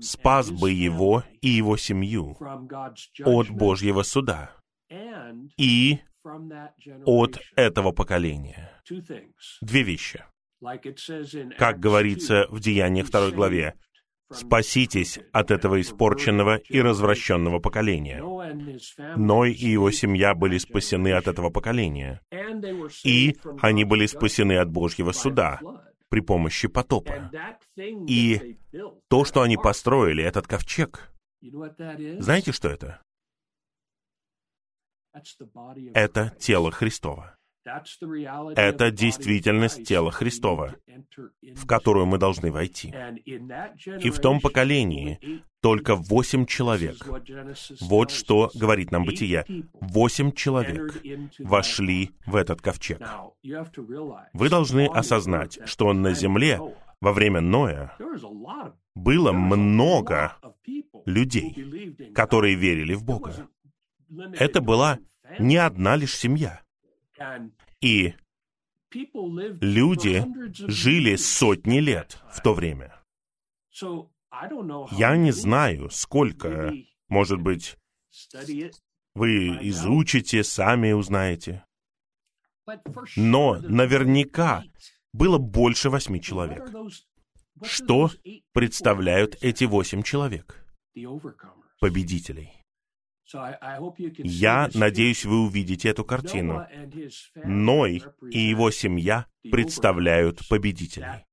спас бы его и его семью от Божьего суда и от этого поколения. Две вещи. Как говорится в Деяниях 2 главе, «Спаситесь от этого испорченного и развращенного поколения». Ной и его семья были спасены от этого поколения. И они были спасены от Божьего суда при помощи потопа. И то, что они построили, этот ковчег, знаете, что это? Это тело Христово. Это действительность тела Христова, в которую мы должны войти. И в том поколении только восемь человек, вот что говорит нам Бытие, восемь человек вошли в этот ковчег. Вы должны осознать, что на земле во время Ноя было много людей, которые верили в Бога. Это была не одна лишь семья. И люди жили сотни лет в то время. Я не знаю, сколько, может быть, вы изучите, сами узнаете. Но наверняка было больше восьми человек. Что представляют эти восемь человек? Победителей. Я надеюсь, вы увидите эту картину. Ной и его семья представляют победителей.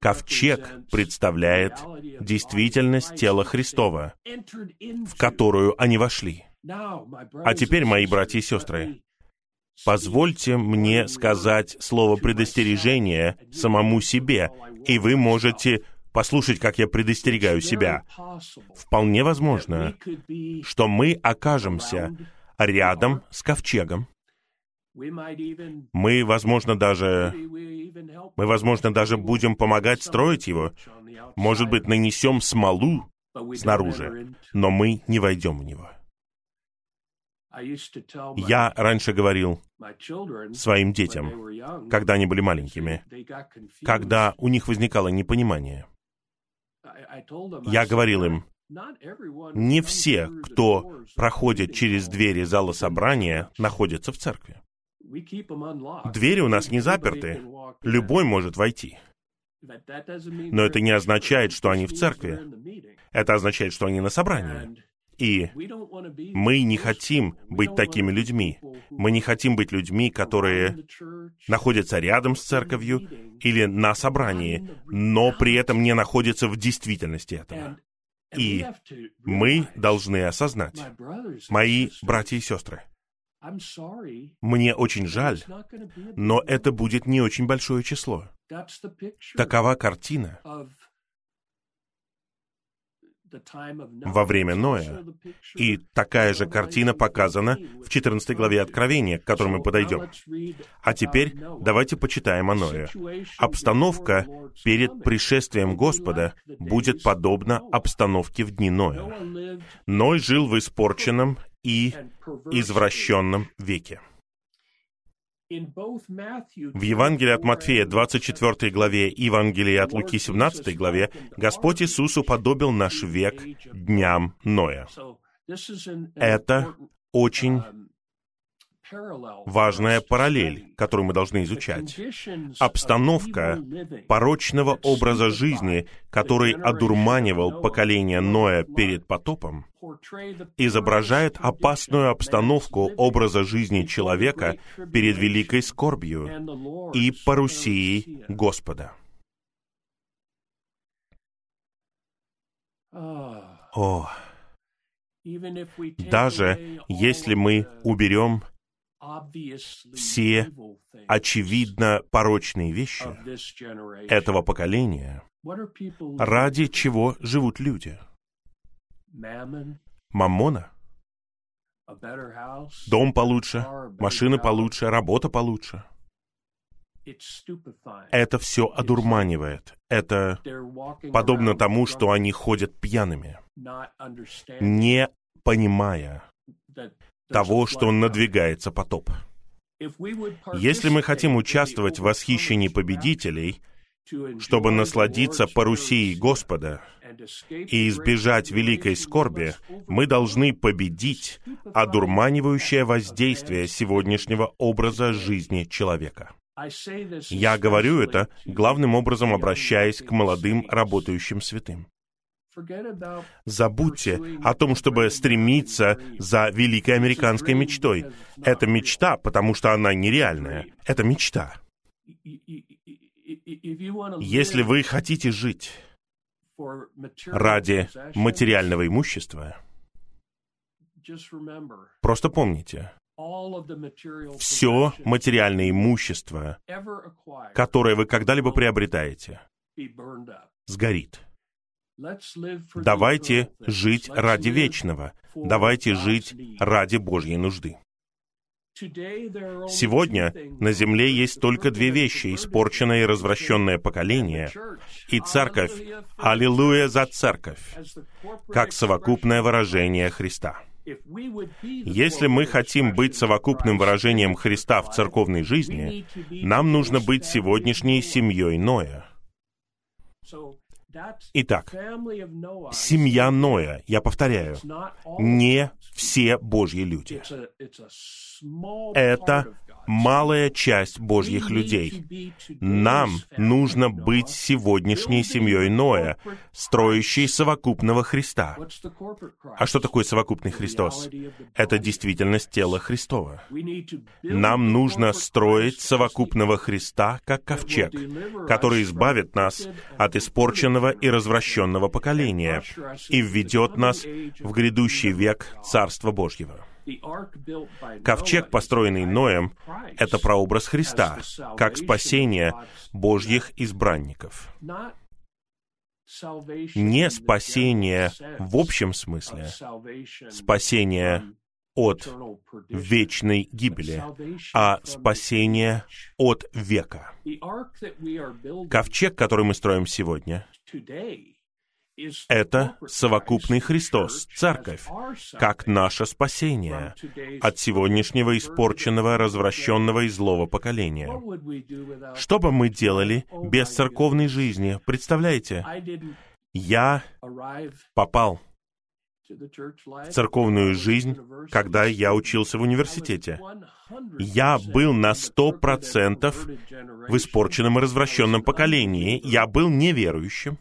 Ковчег представляет действительность тела Христова, в которую они вошли. А теперь, мои братья и сестры, позвольте мне сказать слово предостережения самому себе, и вы можете послушать, как я предостерегаю себя. Вполне возможно, что мы окажемся рядом с ковчегом. Мы, возможно, даже мы, возможно, даже будем помогать строить его. Может быть, нанесем смолу снаружи, но мы не войдем в него. Я раньше говорил своим детям, когда они были маленькими, когда у них возникало непонимание — я говорил им, не все, кто проходит через двери зала собрания, находятся в церкви. Двери у нас не заперты, любой может войти. Но это не означает, что они в церкви. Это означает, что они на собрании. И мы не хотим быть такими людьми. Мы не хотим быть людьми, которые находятся рядом с церковью или на собрании, но при этом не находятся в действительности этого. И мы должны осознать, мои братья и сестры, мне очень жаль, но это будет не очень большое число. Такова картина во время Ноя. И такая же картина показана в 14 главе Откровения, к которой мы подойдем. А теперь давайте почитаем о Ное. Обстановка перед пришествием Господа будет подобна обстановке в дни Ноя. Ной жил в испорченном и извращенном веке. В Евангелии от Матфея 24 главе и Евангелии от Луки 17 главе Господь Иисус уподобил наш век дням Ноя. Это очень um, важная параллель, которую мы должны изучать. Обстановка порочного образа жизни, который одурманивал поколение Ноя перед потопом, изображает опасную обстановку образа жизни человека перед великой скорбью и парусией Господа. О, даже если мы уберем все очевидно порочные вещи этого поколения, ради чего живут люди. Маммона, дом получше, машины получше, работа получше. Это все одурманивает. Это подобно тому, что они ходят пьяными, не понимая, того, что надвигается потоп. Если мы хотим участвовать в восхищении победителей чтобы насладиться парусией Господа и избежать великой скорби, мы должны победить одурманивающее воздействие сегодняшнего образа жизни человека. Я говорю это, главным образом обращаясь к молодым работающим святым. Забудьте о том, чтобы стремиться за великой американской мечтой. Это мечта, потому что она нереальная. Это мечта. Если вы хотите жить ради материального имущества, просто помните, все материальное имущество, которое вы когда-либо приобретаете, сгорит. Давайте жить ради вечного. Давайте жить ради Божьей нужды. Сегодня на земле есть только две вещи, испорченное и развращенное поколение, и церковь, аллилуйя за церковь, как совокупное выражение Христа. Если мы хотим быть совокупным выражением Христа в церковной жизни, нам нужно быть сегодняшней семьей Ноя. Итак, семья Ноя, я повторяю, не все Божьи люди. Это малая часть Божьих людей. Нам нужно быть сегодняшней семьей Ноя, строящей совокупного Христа. А что такое совокупный Христос? Это действительность тела Христова. Нам нужно строить совокупного Христа как ковчег, который избавит нас от испорченного и развращенного поколения и введет нас в грядущий век Царства Божьего. Ковчег, построенный Ноем, — это прообраз Христа, как спасение Божьих избранников. Не спасение в общем смысле, спасение от вечной гибели, а спасение от века. Ковчег, который мы строим сегодня, это совокупный Христос, Церковь, как наше спасение от сегодняшнего испорченного, развращенного и злого поколения. Что бы мы делали без церковной жизни? Представляете? Я попал в церковную жизнь, когда я учился в университете. Я был на сто процентов в испорченном и развращенном поколении. Я был неверующим.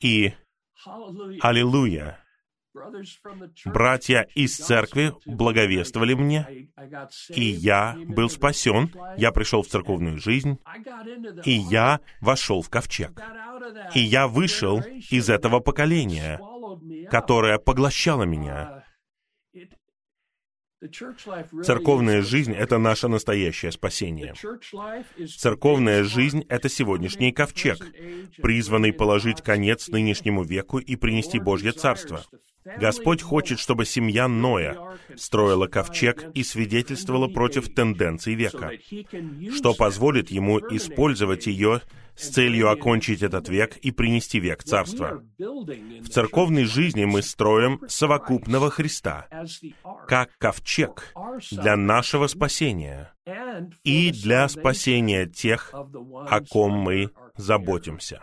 И, аллилуйя, братья из церкви благовествовали мне, и я был спасен, я пришел в церковную жизнь, и я вошел в ковчег. И я вышел из этого поколения, которое поглощало меня. Церковная жизнь — это наше настоящее спасение. Церковная жизнь — это сегодняшний ковчег, призванный положить конец нынешнему веку и принести Божье Царство. Господь хочет, чтобы семья Ноя строила ковчег и свидетельствовала против тенденций века, что позволит ему использовать ее с целью окончить этот век и принести век Царства. В церковной жизни мы строим совокупного Христа, как ковчег для нашего спасения и для спасения тех, о ком мы заботимся.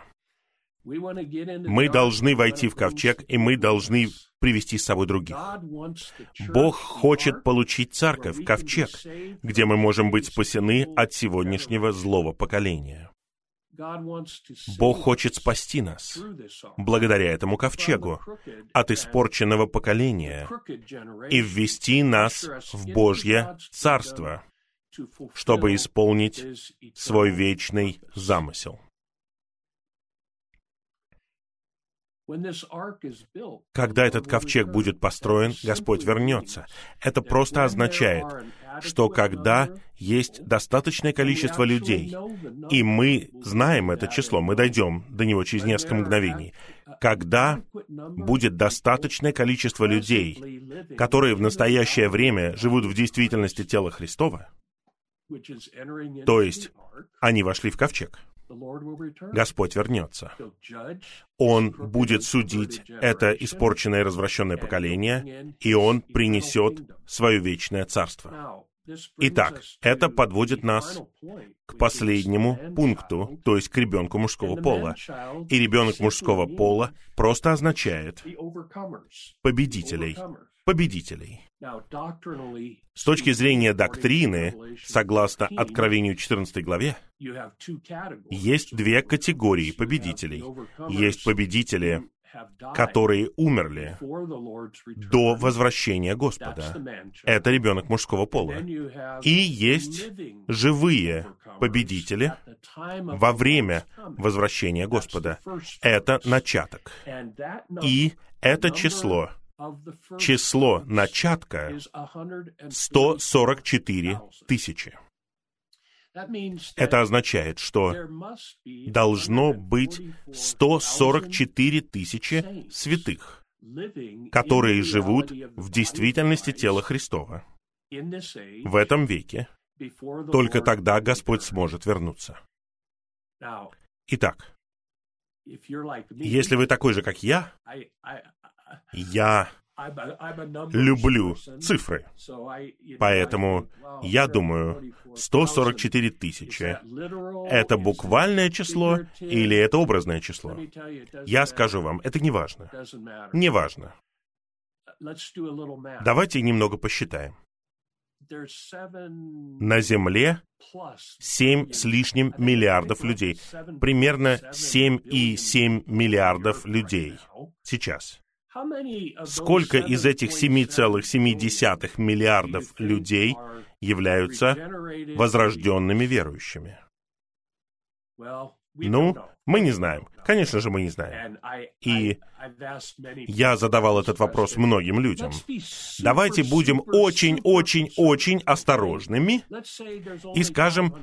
Мы должны войти в ковчег, и мы должны привести с собой других. Бог хочет получить церковь, ковчег, где мы можем быть спасены от сегодняшнего злого поколения. Бог хочет спасти нас благодаря этому ковчегу от испорченного поколения и ввести нас в Божье Царство, чтобы исполнить свой вечный замысел. Когда этот ковчег будет построен, Господь вернется. Это просто означает, что когда есть достаточное количество людей, и мы знаем это число, мы дойдем до него через несколько мгновений, когда будет достаточное количество людей, которые в настоящее время живут в действительности тела Христова, то есть они вошли в ковчег, Господь вернется. Он будет судить это испорченное и развращенное поколение, и Он принесет свое вечное царство. Итак, это подводит нас к последнему пункту, то есть к ребенку мужского пола. И ребенок мужского пола просто означает победителей. Победителей. С точки зрения доктрины, согласно Откровению 14 главе, есть две категории победителей. Есть победители, которые умерли до возвращения Господа. Это ребенок мужского пола. И есть живые победители во время возвращения Господа. Это начаток. И это число, число начатка 144 тысячи. Это означает, что должно быть 144 тысячи святых, которые живут в действительности тела Христова. В этом веке только тогда Господь сможет вернуться. Итак, если вы такой же, как я, я люблю цифры. Поэтому я думаю, 144 тысячи — это буквальное число или это образное число? Я скажу вам, это не важно. Не важно. Давайте немного посчитаем. На Земле 7 с лишним миллиардов людей. Примерно 7,7 миллиардов людей сейчас. Сколько из этих 7,7 миллиардов людей являются возрожденными верующими? Ну, мы не знаем. Конечно же, мы не знаем. И я задавал этот вопрос многим людям. Давайте будем очень-очень-очень осторожными и скажем,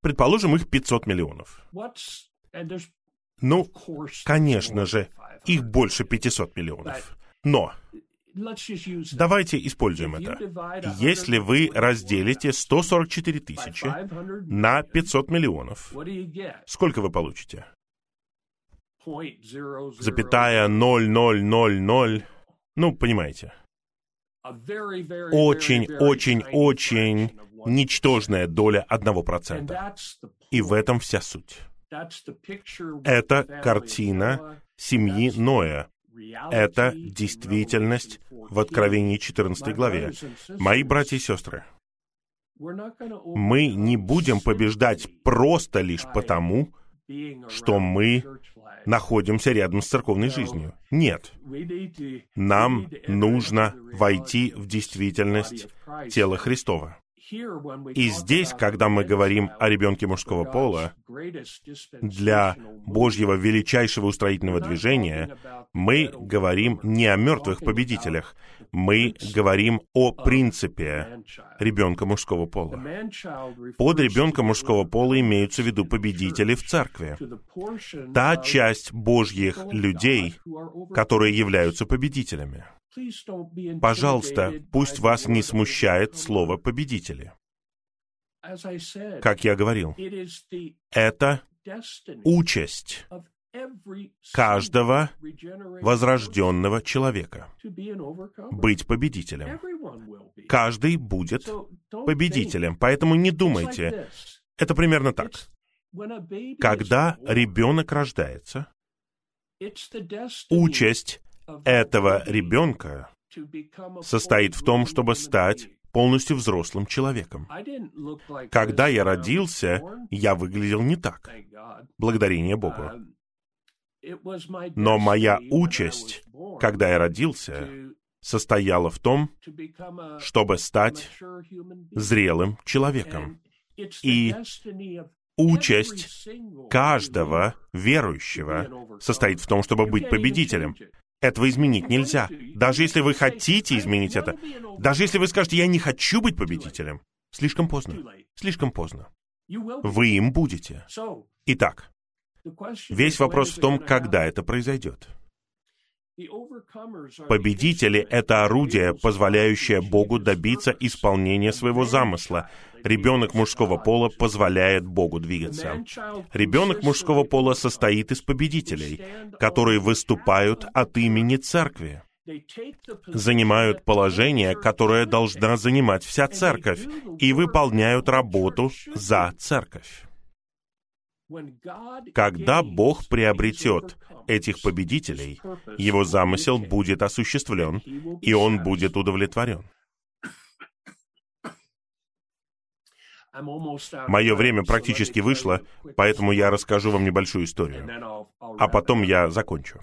предположим, их 500 миллионов. Ну, конечно же, их больше 500 миллионов. Но Давайте используем это. Если вы разделите 144 тысячи на 500 миллионов, сколько вы получите? Запятая 0,000, ну, понимаете. Очень-очень-очень ничтожная доля 1%. И в этом вся суть. Это картина семьи Ноя. Это действительность в Откровении 14 главе. Мои братья и сестры, мы не будем побеждать просто лишь потому, что мы находимся рядом с церковной жизнью. Нет. Нам нужно войти в действительность тела Христова. И здесь, когда мы говорим о ребенке мужского пола, для Божьего величайшего устроительного движения, мы говорим не о мертвых победителях, мы говорим о принципе ребенка мужского пола. Под ребенком мужского пола имеются в виду победители в церкви. Та часть Божьих людей, которые являются победителями. Пожалуйста, пусть вас не смущает слово «победители». Как я говорил, это участь каждого возрожденного человека быть победителем. Каждый будет победителем, поэтому не думайте. Это примерно так. Когда ребенок рождается, участь этого ребенка состоит в том, чтобы стать полностью взрослым человеком. Когда я родился, я выглядел не так. Благодарение Богу. Но моя участь, когда я родился, состояла в том, чтобы стать зрелым человеком. И участь каждого верующего состоит в том, чтобы быть победителем. Этого изменить нельзя. Даже если вы хотите изменить это, даже если вы скажете, я не хочу быть победителем, слишком поздно. Слишком поздно. Вы им будете. Итак, весь вопрос в том, когда это произойдет. Победители — это орудие, позволяющее Богу добиться исполнения своего замысла. Ребенок мужского пола позволяет Богу двигаться. Ребенок мужского пола состоит из победителей, которые выступают от имени церкви. занимают положение, которое должна занимать вся церковь, и выполняют работу за церковь. Когда Бог приобретет этих победителей, его замысел будет осуществлен, и он будет удовлетворен. [COUGHS] Мое время практически вышло, поэтому я расскажу вам небольшую историю, а потом я закончу.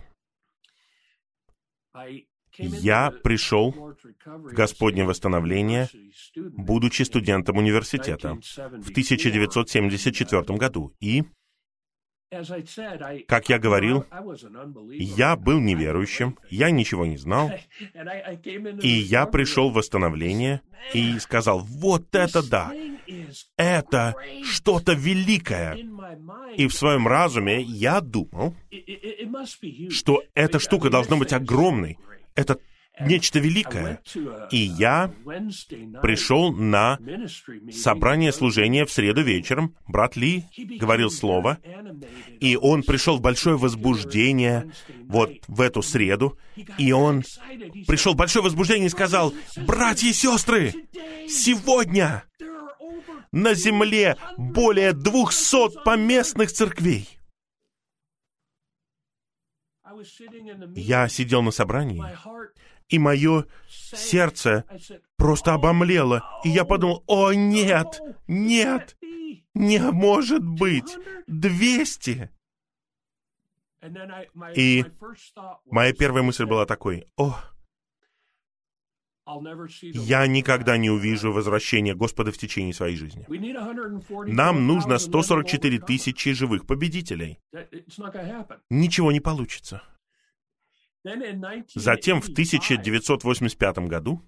Я пришел в Господне восстановление, будучи студентом университета в 1974 году, и как я говорил, я был неверующим, я ничего не знал, [LAUGHS] и я пришел в восстановление и сказал, вот это да, это что-то великое. И в своем разуме я думал, что эта штука должна быть огромной. Это нечто великое. И я пришел на собрание служения в среду вечером. Брат Ли говорил слово, и он пришел в большое возбуждение вот в эту среду, и он пришел в большое возбуждение и сказал, «Братья и сестры, сегодня на земле более двухсот поместных церквей». Я сидел на собрании, и мое сердце просто обомлело. И я подумал, о нет, нет, не может быть, двести. И моя первая мысль была такой, о, я никогда не увижу возвращения Господа в течение своей жизни. Нам нужно 144 тысячи живых победителей. Ничего не получится. Затем в 1985 году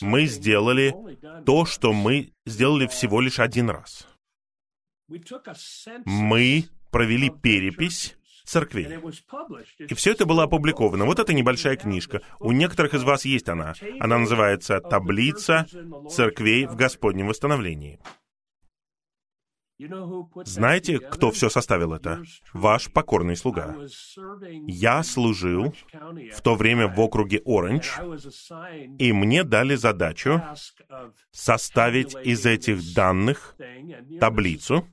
мы сделали то, что мы сделали всего лишь один раз. Мы провели перепись церквей. И все это было опубликовано. Вот эта небольшая книжка. У некоторых из вас есть она. Она называется «Таблица церквей в Господнем восстановлении». Знаете, кто все составил это? Ваш покорный слуга. Я служил в то время в округе Оранж, и мне дали задачу составить из этих данных таблицу,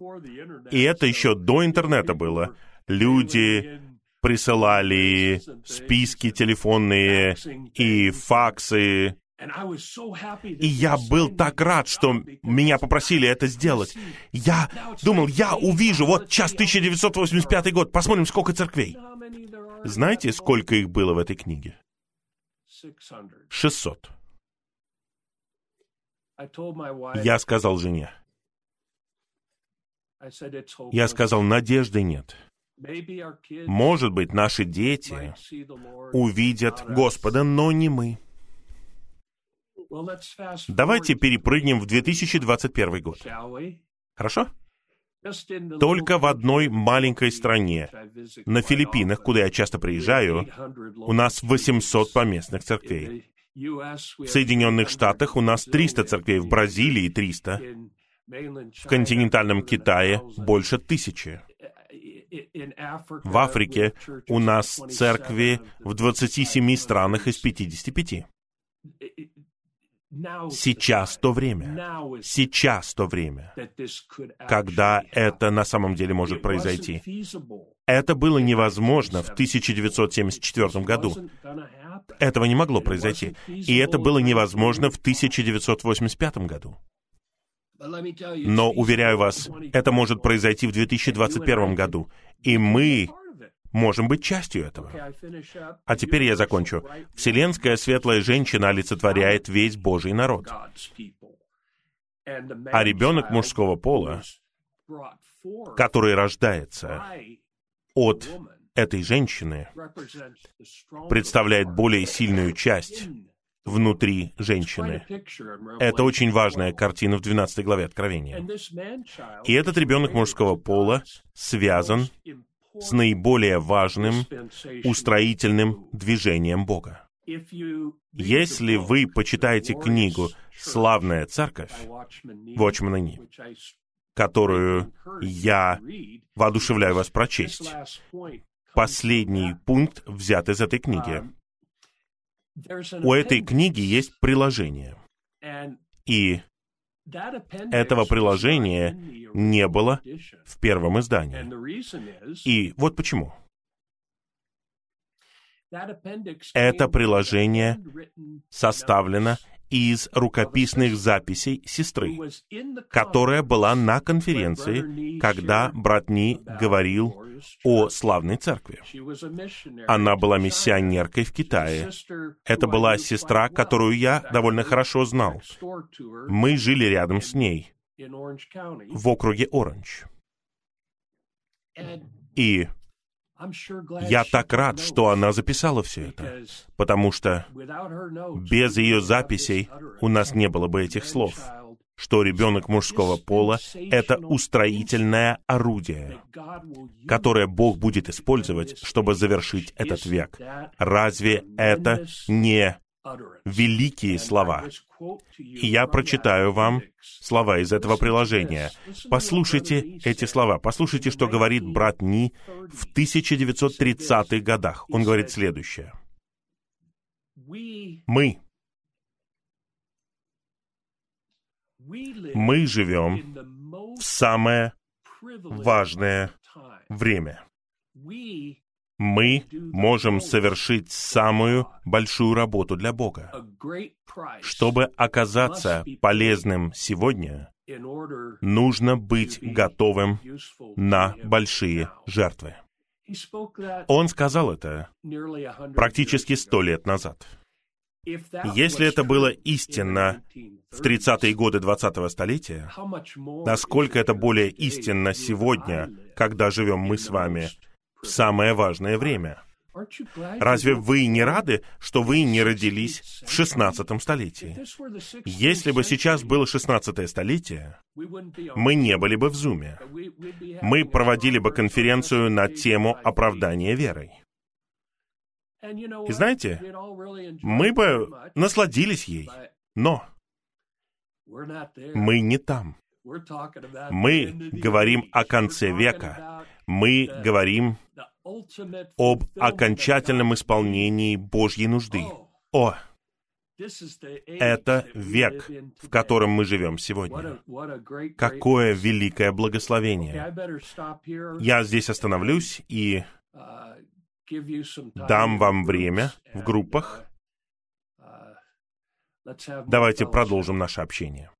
и это еще до интернета было. Люди присылали списки телефонные и факсы, и я был так рад, что меня попросили это сделать. Я думал, я увижу, вот час 1985 год, посмотрим, сколько церквей. Знаете, сколько их было в этой книге? 600. Я сказал жене, я сказал, надежды нет. Может быть, наши дети увидят Господа, но не мы. Давайте перепрыгнем в 2021 год. Хорошо? Только в одной маленькой стране, на Филиппинах, куда я часто приезжаю, у нас 800 поместных церквей. В Соединенных Штатах у нас 300 церквей, в Бразилии 300, в континентальном Китае больше тысячи. В Африке у нас церкви в 27 странах из 55. Сейчас то время. Сейчас то время, когда это на самом деле может произойти. Это было невозможно в 1974 году. Этого не могло произойти. И это было невозможно в 1985 году. Но, уверяю вас, это может произойти в 2021 году. И мы можем быть частью этого. А теперь я закончу. Вселенская светлая женщина олицетворяет весь Божий народ. А ребенок мужского пола, который рождается от этой женщины, представляет более сильную часть внутри женщины. Это очень важная картина в 12 главе Откровения. И этот ребенок мужского пола связан с наиболее важным устроительным движением Бога. Если вы почитаете книгу «Славная церковь» Watchman Nee, которую я воодушевляю вас прочесть, последний пункт взят из этой книги. у этой книги есть приложение. И этого приложения не было в первом издании. И вот почему. Это приложение составлено из рукописных записей сестры, которая была на конференции, когда брат Ни говорил о славной церкви. Она была миссионеркой в Китае. Это была сестра, которую я довольно хорошо знал. Мы жили рядом с ней в округе Оранж. И я так рад, что она записала все это, потому что без ее записей у нас не было бы этих слов, что ребенок мужского пола — это устроительное орудие, которое Бог будет использовать, чтобы завершить этот век. Разве это не великие слова. И я прочитаю вам слова из этого приложения. Послушайте эти слова. Послушайте, что говорит брат Ни в 1930-х годах. Он говорит следующее. Мы, мы живем в самое важное время мы можем совершить самую большую работу для Бога. Чтобы оказаться полезным сегодня, нужно быть готовым на большие жертвы. Он сказал это практически сто лет назад. Если это было истинно в 30-е годы 20-го столетия, насколько это более истинно сегодня, когда живем мы с вами самое важное время. Разве вы не рады, что вы не родились в 16 столетии? Если бы сейчас было 16 столетие, мы не были бы в Зуме. Мы проводили бы конференцию на тему оправдания верой. И знаете, мы бы насладились ей, но мы не там. Мы говорим о конце века. Мы говорим об окончательном исполнении Божьей нужды. О, это век, в котором мы живем сегодня. Какое великое благословение. Я здесь остановлюсь и дам вам время в группах. Давайте продолжим наше общение.